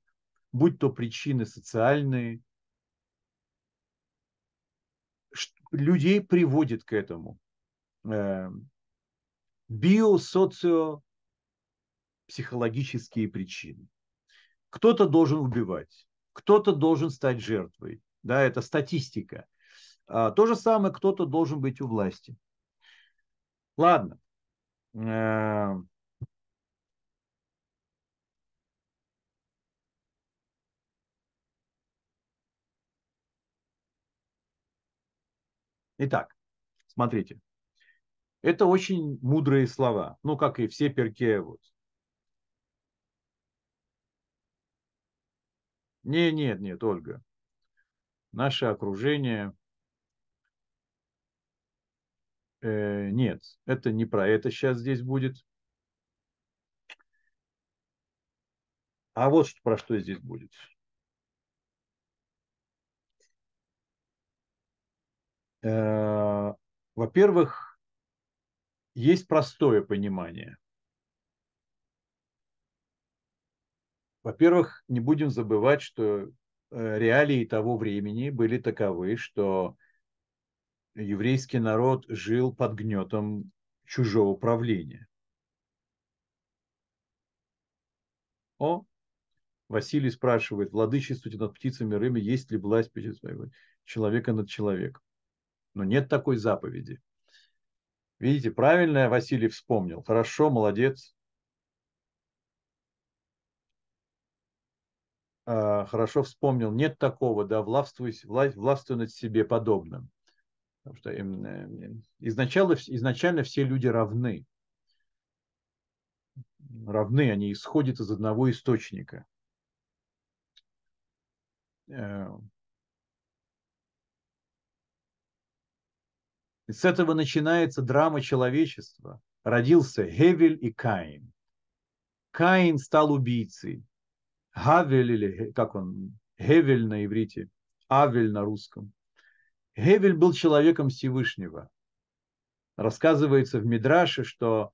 будь то причины социальные, людей приводит к этому. Эм, биосоциопсихологические причины. Кто-то должен убивать, кто-то должен стать жертвой. Да, это статистика. А, то же самое, кто-то должен быть у власти. Ладно. Э, итак, смотрите. Это очень мудрые слова. Ну, как и все перке вот Не, нет, нет, Ольга. Наше окружение... Э, нет, это не про это сейчас здесь будет. А вот что, про что здесь будет. Э, во-первых, есть простое понимание – Во-первых, не будем забывать, что э, реалии того времени были таковы, что еврейский народ жил под гнетом чужого правления. О, Василий спрашивает, владычествуйте над птицами рыбы, есть ли власть человека над человеком? Но нет такой заповеди. Видите, правильно Василий вспомнил. Хорошо, молодец. Хорошо вспомнил, нет такого, да, властвуй, властвуй над себе подобным. Потому что изначально, изначально все люди равны. Равны, они исходят из одного источника. Э, с этого начинается драма человечества. Родился Хевель и Каин. Каин стал убийцей. Гавель или как он, Хевель на иврите, Авель на русском. Хевель был человеком Всевышнего. Рассказывается в Мидраше, что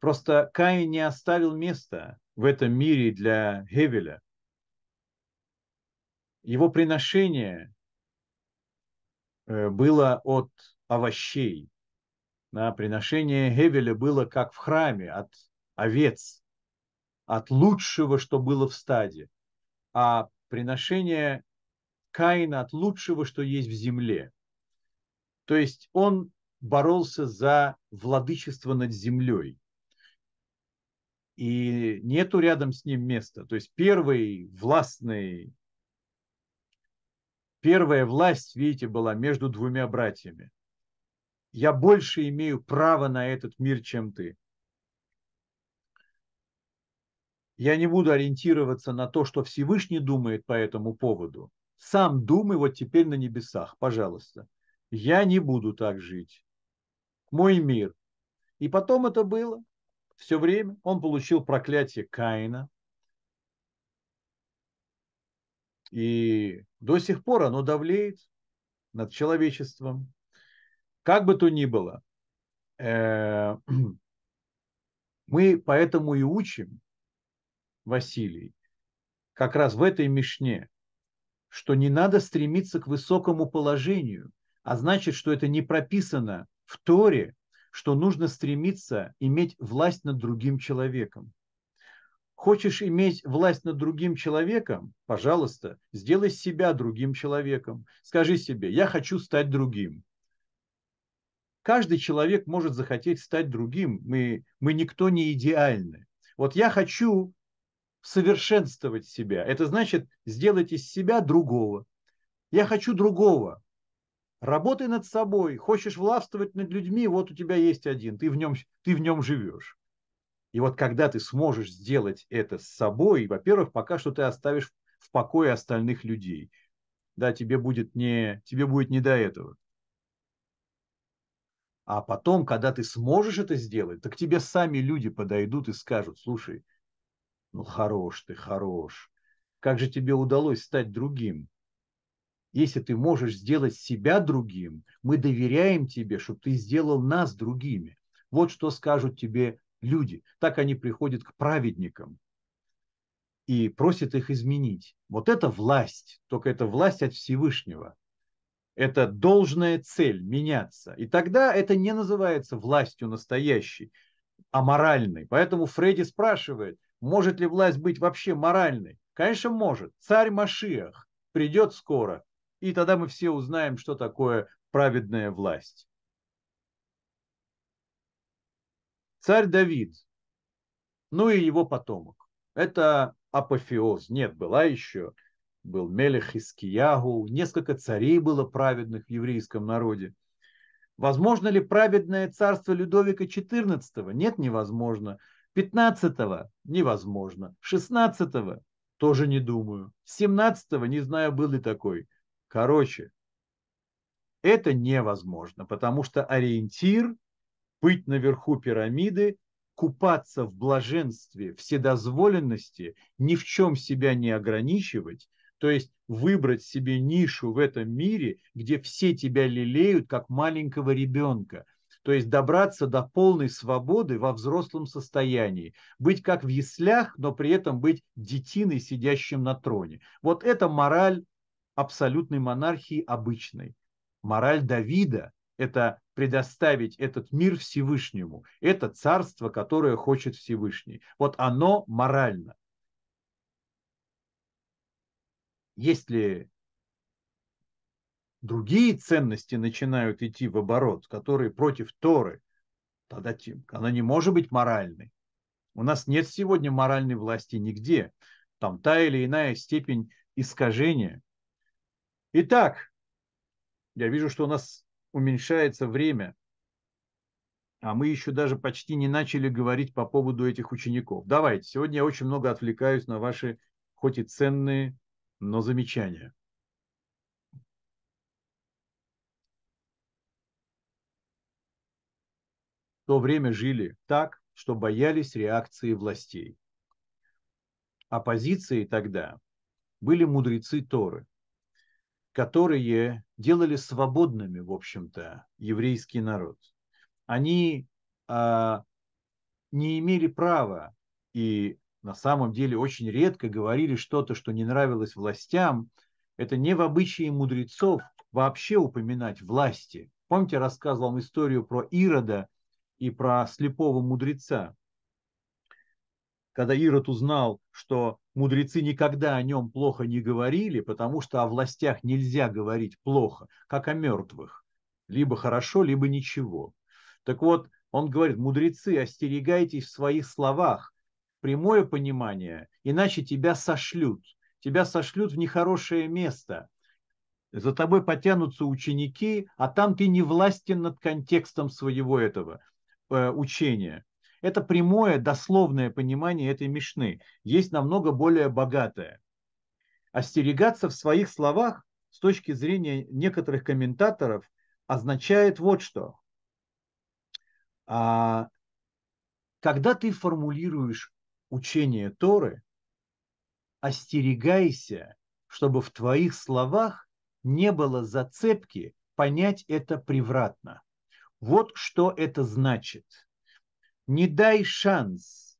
просто Каин не оставил места в этом мире для Хевеля. Его приношение э, было от овощей. Да, приношение Хевеля было как в храме, от овец, от лучшего, что было в стаде. А приношение Каина от лучшего, что есть в земле. То есть он боролся за владычество над землей. И нету рядом с ним места. То есть первый властный, первая власть, видите, была между двумя братьями. Я больше имею право на этот мир, чем ты. Я не буду ориентироваться на то, что Всевышний думает по этому поводу. Сам думай вот теперь на небесах, пожалуйста. Я не буду так жить. Мой мир. И потом это было. Все время он получил проклятие Каина. И до сих пор оно давлеет над человечеством. Как бы то ни было, э, мы поэтому и учим, Василий, как раз в этой Мишне, что не надо стремиться к высокому положению, а значит, что это не прописано в Торе, что нужно стремиться иметь власть над другим человеком. Хочешь иметь власть над другим человеком? Пожалуйста, сделай себя другим человеком. Скажи себе, я хочу стать другим. Каждый человек может захотеть стать другим. Мы, мы никто не идеальны. Вот я хочу совершенствовать себя. Это значит сделать из себя другого. Я хочу другого. Работай над собой. Хочешь властвовать над людьми, вот у тебя есть один. Ты в нем, ты в нем живешь. И вот когда ты сможешь сделать это с собой, во-первых, пока что ты оставишь в покое остальных людей. Да, тебе будет не, тебе будет не до этого. А потом, когда ты сможешь это сделать, так тебе сами люди подойдут и скажут, слушай, ну, хорош ты, хорош. Как же тебе удалось стать другим? Если ты можешь сделать себя другим, мы доверяем тебе, чтобы ты сделал нас другими. Вот что скажут тебе люди. Так они приходят к праведникам и просят их изменить. Вот это власть, только это власть от Всевышнего. Это должная цель меняться. И тогда это не называется властью настоящей, а моральной. Поэтому Фредди спрашивает, может ли власть быть вообще моральной? Конечно, может. Царь Машиах придет скоро, и тогда мы все узнаем, что такое праведная власть. Царь Давид, ну и его потомок. Это апофеоз. Нет, была еще. Был Мелех Искиягу. Несколько царей было праведных в еврейском народе. Возможно ли праведное царство Людовика XIV? Нет, невозможно. 15-го невозможно. 16-го тоже не думаю. 17-го не знаю, был ли такой. Короче, это невозможно, потому что ориентир быть наверху пирамиды, купаться в блаженстве, вседозволенности, ни в чем себя не ограничивать, то есть выбрать себе нишу в этом мире, где все тебя лелеют, как маленького ребенка, то есть добраться до полной свободы во взрослом состоянии, быть как в яслях, но при этом быть детиной, сидящим на троне. Вот это мораль абсолютной монархии обычной. Мораль Давида – это предоставить этот мир Всевышнему. Это царство, которое хочет Всевышний. Вот оно морально. Если другие ценности начинают идти в оборот, которые против Торы, тогда она не может быть моральной. У нас нет сегодня моральной власти нигде. Там та или иная степень искажения. Итак, я вижу, что у нас уменьшается время, а мы еще даже почти не начали говорить по поводу этих учеников. Давайте, сегодня я очень много отвлекаюсь на ваши, хоть и ценные, но замечания. То время жили так, что боялись реакции властей. Оппозицией тогда были мудрецы Торы, которые делали свободными, в общем-то, еврейский народ. Они а, не имели права и на самом деле очень редко говорили что-то, что не нравилось властям. Это не в обычае мудрецов вообще упоминать власти. Помните, рассказывал вам историю про Ирода и про слепого мудреца. Когда Ирод узнал, что мудрецы никогда о нем плохо не говорили, потому что о властях нельзя говорить плохо, как о мертвых. Либо хорошо, либо ничего. Так вот, он говорит, мудрецы, остерегайтесь в своих словах, прямое понимание, иначе тебя сошлют. Тебя сошлют в нехорошее место. За тобой потянутся ученики, а там ты не властен над контекстом своего этого э, учения. Это прямое, дословное понимание этой мишны. Есть намного более богатое. Остерегаться в своих словах с точки зрения некоторых комментаторов означает вот что. А, когда ты формулируешь учение Торы, остерегайся, чтобы в твоих словах не было зацепки понять это превратно. Вот что это значит. Не дай шанс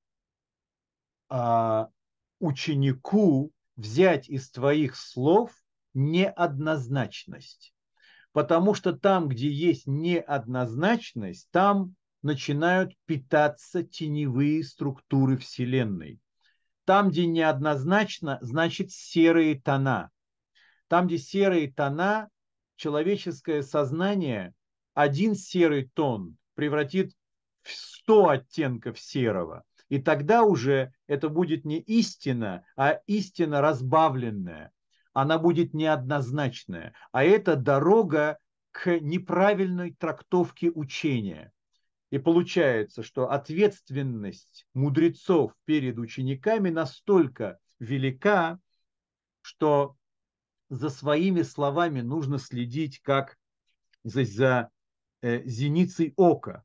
а, ученику взять из твоих слов неоднозначность. Потому что там, где есть неоднозначность, там начинают питаться теневые структуры Вселенной. Там, где неоднозначно, значит серые тона. Там, где серые тона, человеческое сознание один серый тон превратит в сто оттенков серого. И тогда уже это будет не истина, а истина разбавленная. Она будет неоднозначная. А это дорога к неправильной трактовке учения. И получается, что ответственность мудрецов перед учениками настолько велика, что за своими словами нужно следить как за, зеницей ока.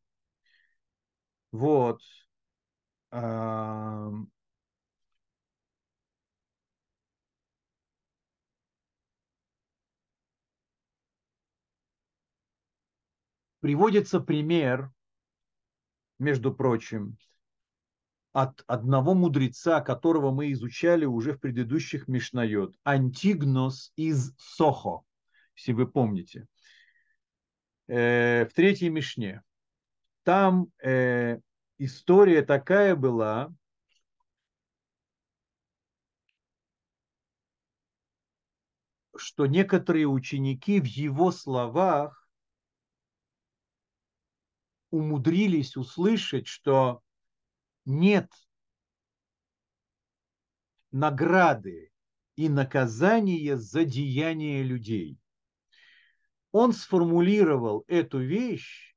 Вот. Приводится пример между прочим, от одного мудреца, которого мы изучали уже в предыдущих Мишнайот, Антигнос из Сохо, если вы помните, э, в третьей Мишне. Там э, история такая была, что некоторые ученики в его словах умудрились услышать, что нет награды и наказания за деяния людей. Он сформулировал эту вещь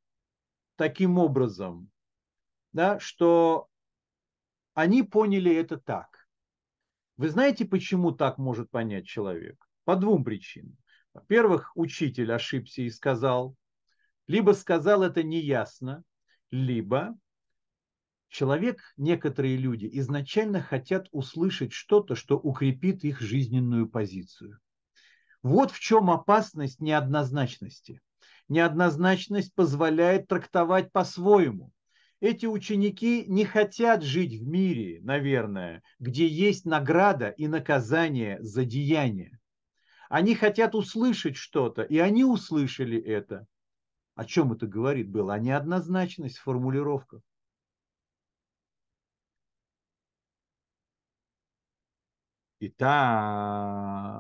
таким образом, да, что они поняли это так. Вы знаете, почему так может понять человек? По двум причинам. Во-первых, учитель ошибся и сказал, либо сказал это неясно, либо человек, некоторые люди изначально хотят услышать что-то, что укрепит их жизненную позицию. Вот в чем опасность неоднозначности. Неоднозначность позволяет трактовать по-своему. Эти ученики не хотят жить в мире, наверное, где есть награда и наказание за деяние. Они хотят услышать что-то, и они услышали это. О чем это говорит было? О неоднозначность в формулировках. Итак,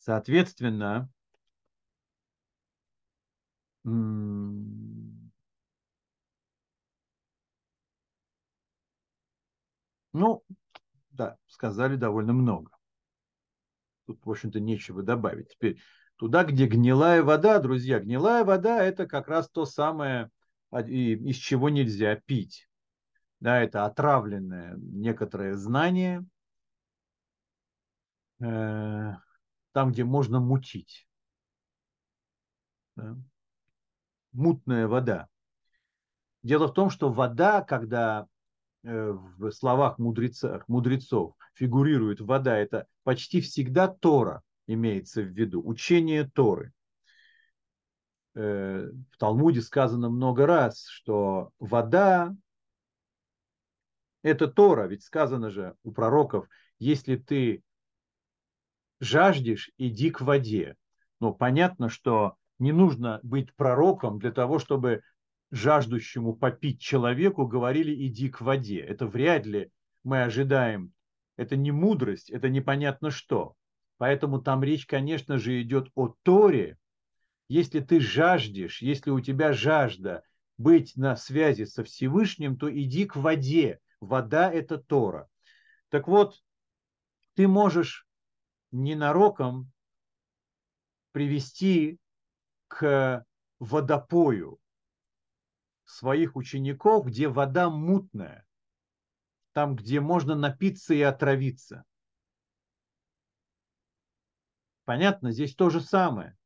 соответственно, ну, да, сказали довольно много. Тут, в общем-то, нечего добавить. Теперь туда, где гнилая вода, друзья, гнилая вода – это как раз то самое, из чего нельзя пить. Да, это отравленное некоторое знание, э, там, где можно мутить. Да. Мутная вода. Дело в том, что вода, когда э, в словах мудрецов, мудрецов фигурирует вода, это почти всегда Тора имеется в виду, учение Торы. Э, в Талмуде сказано много раз, что вода – это Тора, ведь сказано же у пророков, если ты жаждешь, иди к воде. Но понятно, что не нужно быть пророком для того, чтобы жаждущему попить человеку говорили «иди к воде». Это вряд ли мы ожидаем. Это не мудрость, это непонятно что. Поэтому там речь, конечно же, идет о Торе. Если ты жаждешь, если у тебя жажда быть на связи со Всевышним, то иди к воде. Вода – это Тора. Так вот, ты можешь ненароком привести к водопою, своих учеников, где вода мутная, там, где можно напиться и отравиться. Понятно, здесь то же самое,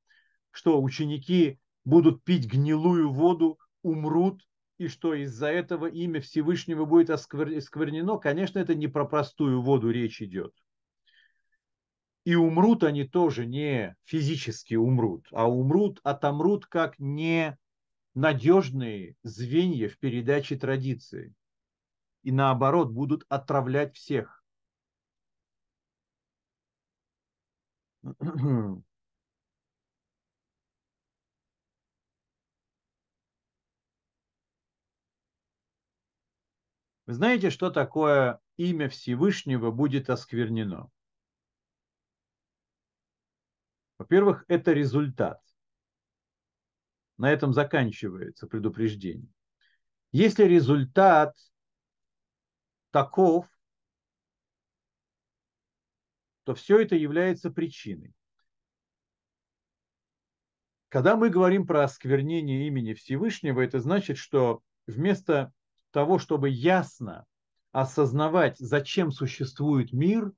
что ученики будут пить гнилую воду, умрут, и что из-за этого имя Всевышнего будет осквернено. Конечно, это не про простую воду речь идет. И умрут они тоже не физически умрут, а умрут, отомрут как не надежные звенья в передаче традиции. И наоборот, будут отравлять всех. Вы знаете, что такое имя Всевышнего будет осквернено? Во-первых, это результат – на этом заканчивается предупреждение. Если результат таков, то все это является причиной. Когда мы говорим про осквернение имени Всевышнего, это значит, что вместо того, чтобы ясно осознавать, зачем существует мир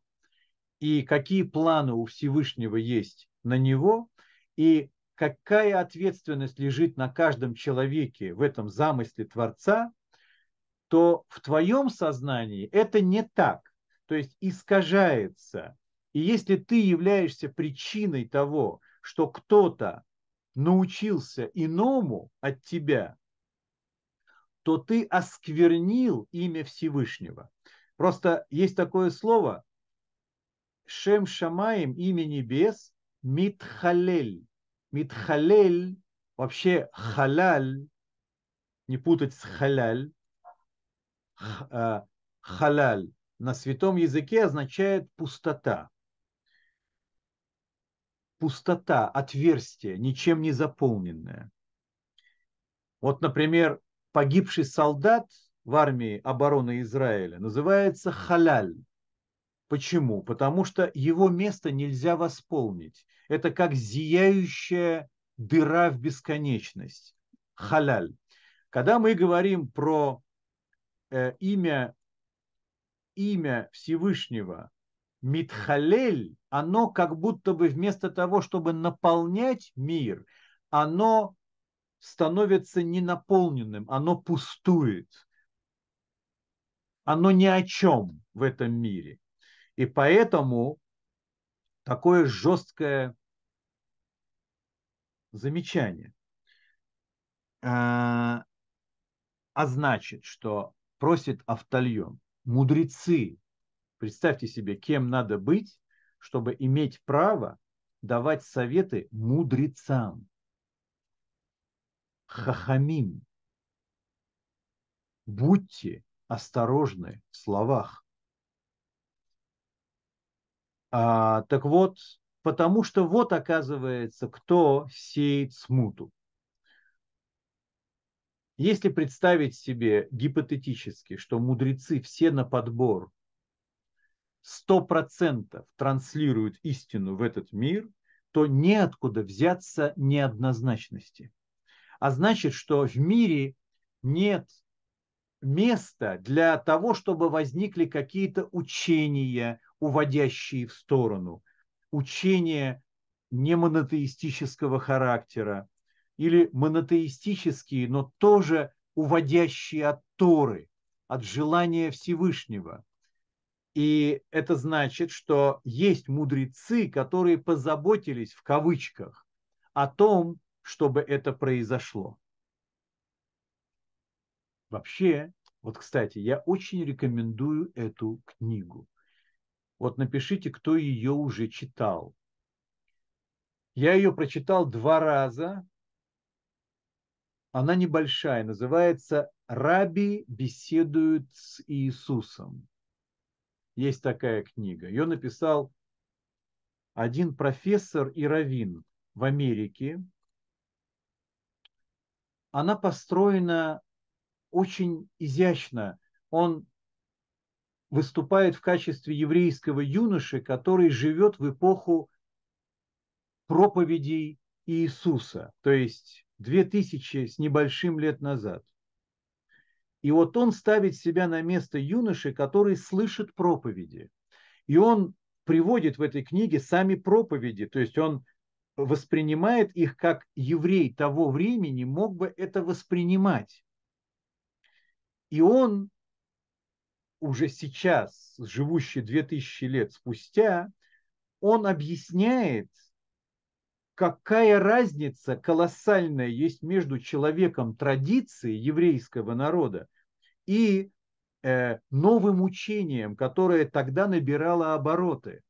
и какие планы у Всевышнего есть на него, и какая ответственность лежит на каждом человеке в этом замысле Творца, то в твоем сознании это не так. То есть искажается. И если ты являешься причиной того, что кто-то научился иному от тебя, то ты осквернил имя Всевышнего. Просто есть такое слово Шем Шамаем, имя небес, Митхалель. Митхалель, вообще халаль, не путать с халяль, а, халаль на святом языке означает пустота. Пустота, отверстие, ничем не заполненное. Вот, например, погибший солдат в армии обороны Израиля называется халяль. Почему? Потому что его место нельзя восполнить. Это как зияющая дыра в бесконечность. Халяль. Когда мы говорим про э, имя, имя Всевышнего Митхалель, оно как будто бы вместо того, чтобы наполнять мир, оно становится ненаполненным, оно пустует. Оно ни о чем в этом мире. И поэтому такое жесткое замечание. А, а значит, что просит Автальон, мудрецы, представьте себе, кем надо быть, чтобы иметь право давать советы мудрецам. Хахамим. Будьте осторожны в словах. А, так вот, потому что вот оказывается, кто сеет смуту. Если представить себе гипотетически, что мудрецы все на подбор 100% транслируют истину в этот мир, то неоткуда взяться неоднозначности. А значит, что в мире нет места для того, чтобы возникли какие-то учения, уводящие в сторону, учения не монотеистического характера или монотеистические, но тоже уводящие от Торы, от желания Всевышнего. И это значит, что есть мудрецы, которые позаботились в кавычках о том, чтобы это произошло. Вообще, вот, кстати, я очень рекомендую эту книгу. Вот напишите, кто ее уже читал. Я ее прочитал два раза. Она небольшая, называется «Раби беседуют с Иисусом». Есть такая книга. Ее написал один профессор и раввин в Америке. Она построена очень изящно. Он выступает в качестве еврейского юноши, который живет в эпоху проповедей Иисуса, то есть две тысячи с небольшим лет назад. И вот он ставит себя на место юноши, который слышит проповеди. И он приводит в этой книге сами проповеди, то есть он воспринимает их как еврей того времени мог бы это воспринимать. И он уже сейчас, живущий 2000 лет спустя, он объясняет, какая разница колоссальная есть между человеком традиции еврейского народа и э, новым учением, которое тогда набирало обороты.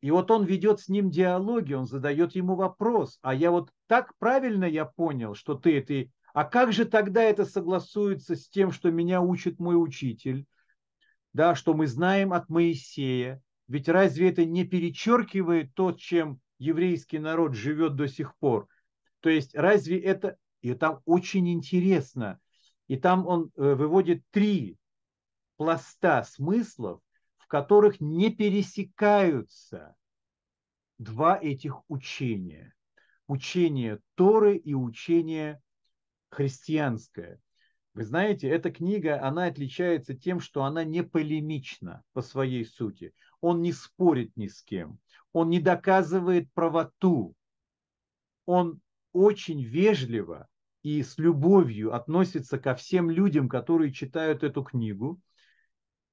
И вот он ведет с ним диалоги, он задает ему вопрос, а я вот так правильно я понял, что ты это... А как же тогда это согласуется с тем, что меня учит мой учитель? Да, что мы знаем от Моисея. Ведь разве это не перечеркивает то, чем еврейский народ живет до сих пор? То есть разве это... И там очень интересно. И там он э, выводит три пласта смыслов, в которых не пересекаются два этих учения. Учение Торы и учение христианское. Вы знаете, эта книга, она отличается тем, что она не полемична по своей сути. Он не спорит ни с кем. Он не доказывает правоту. Он очень вежливо и с любовью относится ко всем людям, которые читают эту книгу.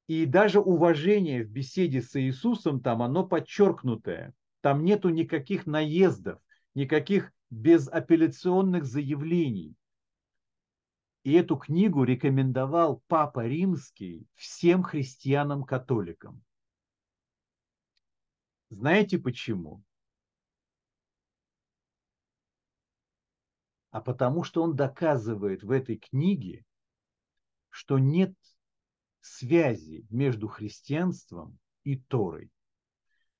И даже уважение в беседе с Иисусом там, оно подчеркнутое. Там нету никаких наездов, никаких безапелляционных заявлений. И эту книгу рекомендовал Папа Римский всем христианам-католикам. Знаете почему? А потому что он доказывает в этой книге, что нет связи между христианством и Торой.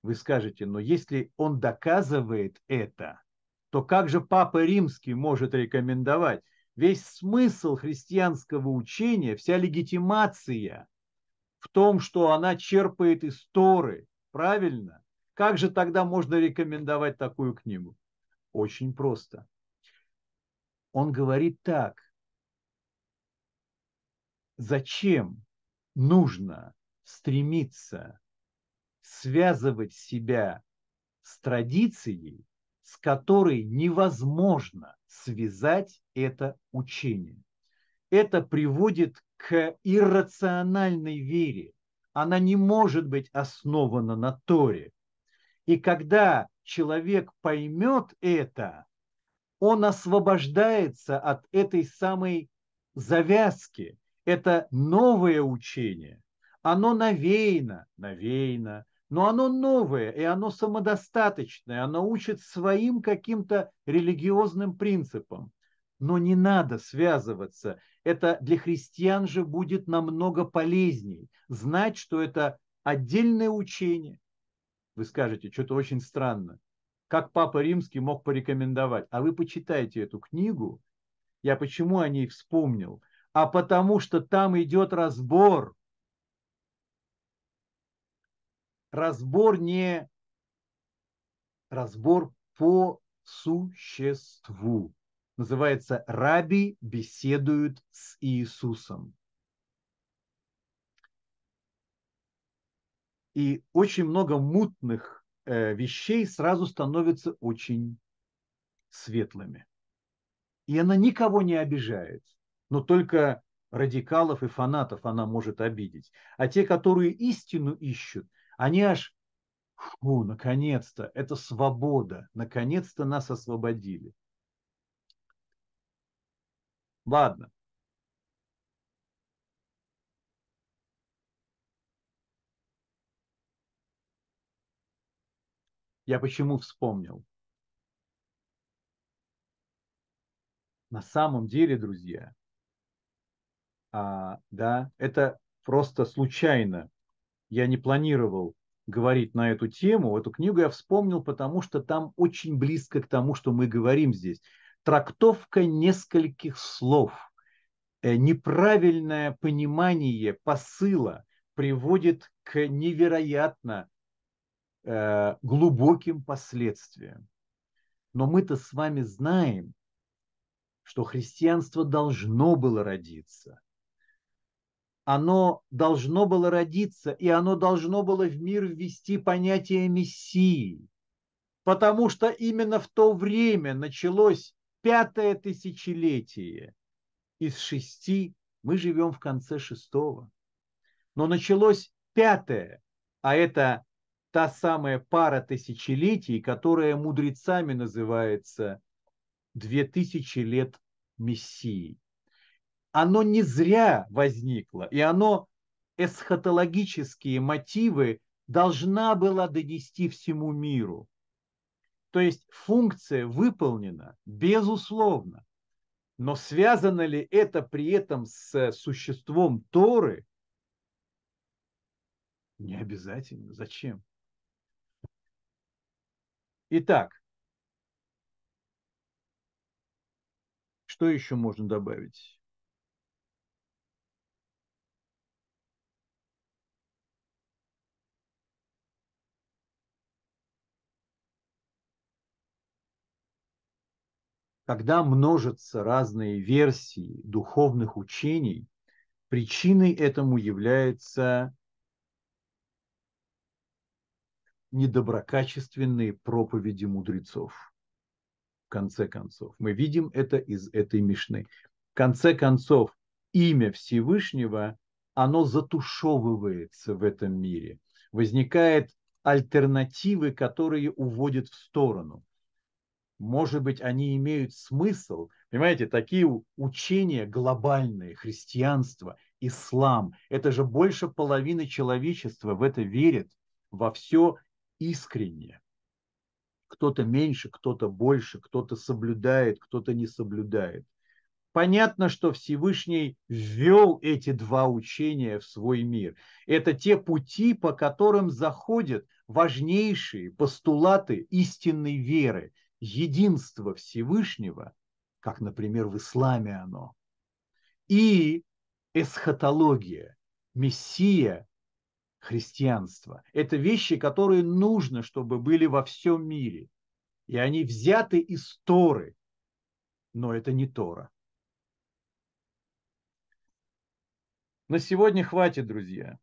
Вы скажете, но если он доказывает это, то как же Папа Римский может рекомендовать? Весь смысл христианского учения, вся легитимация в том, что она черпает из Торы. Правильно? Как же тогда можно рекомендовать такую книгу? Очень просто. Он говорит так. Зачем нужно стремиться связывать себя с традицией, с которой невозможно связать это учение. Это приводит к иррациональной вере. Она не может быть основана на Торе. И когда человек поймет это, он освобождается от этой самой завязки. Это новое учение. Оно навеяно, навеяно, но оно новое, и оно самодостаточное, оно учит своим каким-то религиозным принципам. Но не надо связываться. Это для христиан же будет намного полезней. Знать, что это отдельное учение. Вы скажете, что-то очень странно. Как Папа Римский мог порекомендовать? А вы почитайте эту книгу. Я почему о ней вспомнил? А потому что там идет разбор разбор не разбор по существу. Называется «Раби беседуют с Иисусом». И очень много мутных э, вещей сразу становятся очень светлыми. И она никого не обижает, но только радикалов и фанатов она может обидеть. А те, которые истину ищут, они аж, фу, наконец-то, это свобода, наконец-то нас освободили. Ладно. Я почему вспомнил? На самом деле, друзья, а, да, это просто случайно. Я не планировал говорить на эту тему. Эту книгу я вспомнил, потому что там очень близко к тому, что мы говорим здесь. Трактовка нескольких слов, э, неправильное понимание посыла приводит к невероятно э, глубоким последствиям. Но мы-то с вами знаем, что христианство должно было родиться оно должно было родиться, и оно должно было в мир ввести понятие Мессии. Потому что именно в то время началось пятое тысячелетие. Из шести мы живем в конце шестого. Но началось пятое, а это та самая пара тысячелетий, которая мудрецами называется две тысячи лет Мессии оно не зря возникло, и оно эсхатологические мотивы должна была донести всему миру. То есть функция выполнена, безусловно. Но связано ли это при этом с существом Торы? Не обязательно. Зачем? Итак, что еще можно добавить? Когда множатся разные версии духовных учений, причиной этому является недоброкачественные проповеди мудрецов. В конце концов, мы видим это из этой Мишны. В конце концов, имя Всевышнего, оно затушевывается в этом мире. Возникает альтернативы, которые уводят в сторону может быть, они имеют смысл. Понимаете, такие учения глобальные, христианство, ислам, это же больше половины человечества в это верит, во все искренне. Кто-то меньше, кто-то больше, кто-то соблюдает, кто-то не соблюдает. Понятно, что Всевышний ввел эти два учения в свой мир. Это те пути, по которым заходят важнейшие постулаты истинной веры – единство Всевышнего, как, например, в исламе оно, и эсхатология, мессия, христианство. Это вещи, которые нужно, чтобы были во всем мире. И они взяты из Торы, но это не Тора. На сегодня хватит, друзья.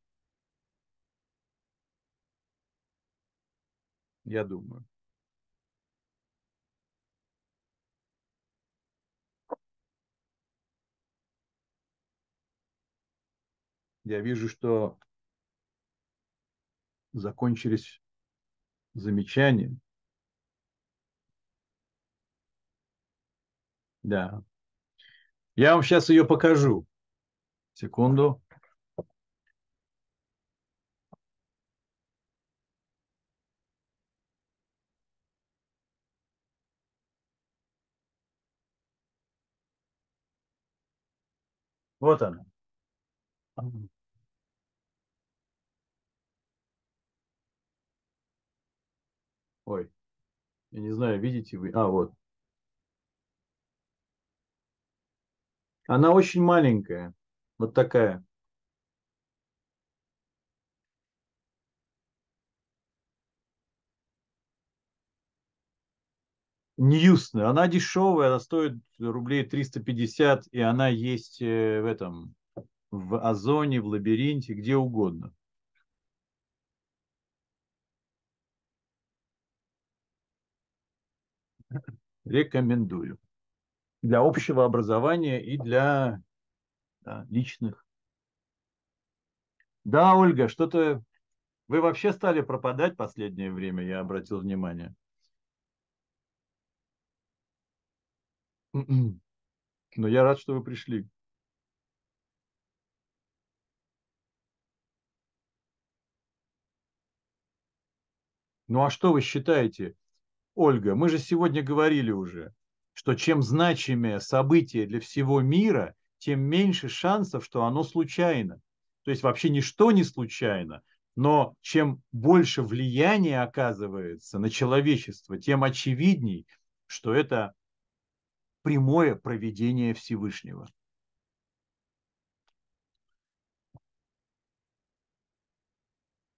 Я думаю. Я вижу, что закончились замечания. Да. Я вам сейчас ее покажу. Секунду. Вот она. Я не знаю, видите вы. А, вот. Она очень маленькая. Вот такая. Ньюсны. Она дешевая, она стоит рублей 350, и она есть э, в этом, в Озоне, в Лабиринте, где угодно. Рекомендую. Для общего образования и для да, личных. Да, Ольга, что-то вы вообще стали пропадать последнее время, я обратил внимание. Но я рад, что вы пришли. Ну а что вы считаете, Ольга? Мы же сегодня говорили уже, что чем значимее событие для всего мира, тем меньше шансов, что оно случайно. То есть вообще ничто не случайно, но чем больше влияния оказывается на человечество, тем очевидней, что это прямое проведение Всевышнего.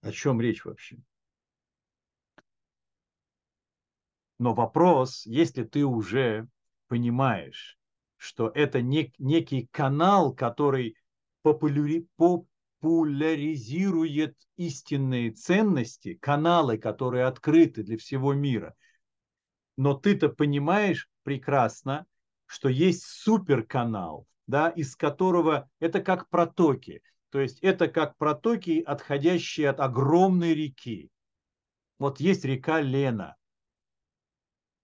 О чем речь вообще? Но вопрос, если ты уже понимаешь, что это нек, некий канал, который популяри, популяризирует истинные ценности, каналы, которые открыты для всего мира. Но ты-то понимаешь прекрасно, что есть суперканал, да, из которого это как протоки. То есть это как протоки, отходящие от огромной реки. Вот есть река Лена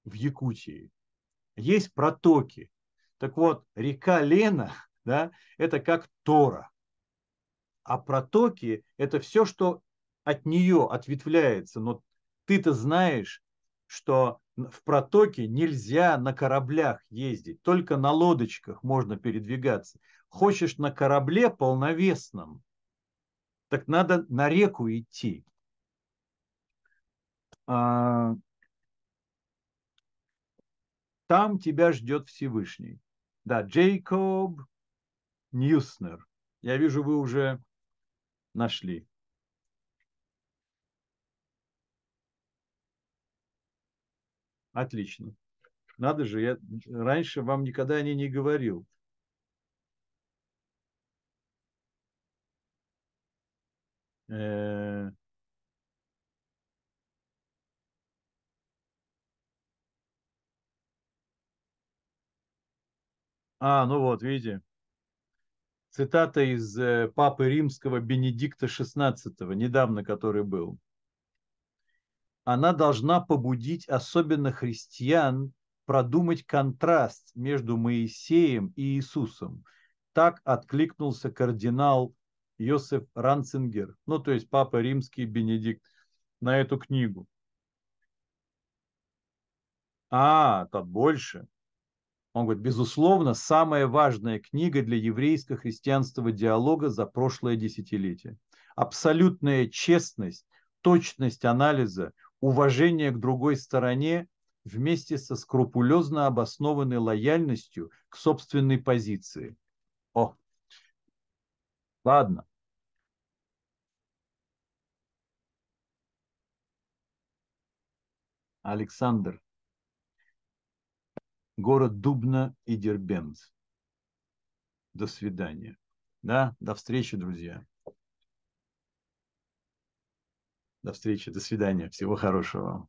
в Якутии. Есть протоки. Так вот, река Лена, да, это как Тора. А протоки – это все, что от нее ответвляется. Но ты-то знаешь, что в протоке нельзя на кораблях ездить, только на лодочках можно передвигаться. Хочешь на корабле полновесном, так надо на реку идти. А, там тебя ждет Всевышний. Да, Джейкоб Ньюснер. Я вижу, вы уже нашли. Отлично. Надо же, я раньше вам никогда о ней не говорил. Э... А, ну вот, видите. Цитата из э, Папы Римского Бенедикта XVI, недавно который был она должна побудить особенно христиан продумать контраст между Моисеем и Иисусом. Так откликнулся кардинал Йосеф Ранцингер, ну то есть папа римский Бенедикт, на эту книгу. А, тут больше. Он говорит, безусловно, самая важная книга для еврейско-христианского диалога за прошлое десятилетие. Абсолютная честность, точность анализа, уважение к другой стороне вместе со скрупулезно обоснованной лояльностью к собственной позиции. О, ладно. Александр. Город Дубна и Дербент. До свидания. Да, до встречи, друзья. До встречи, до свидания, всего хорошего.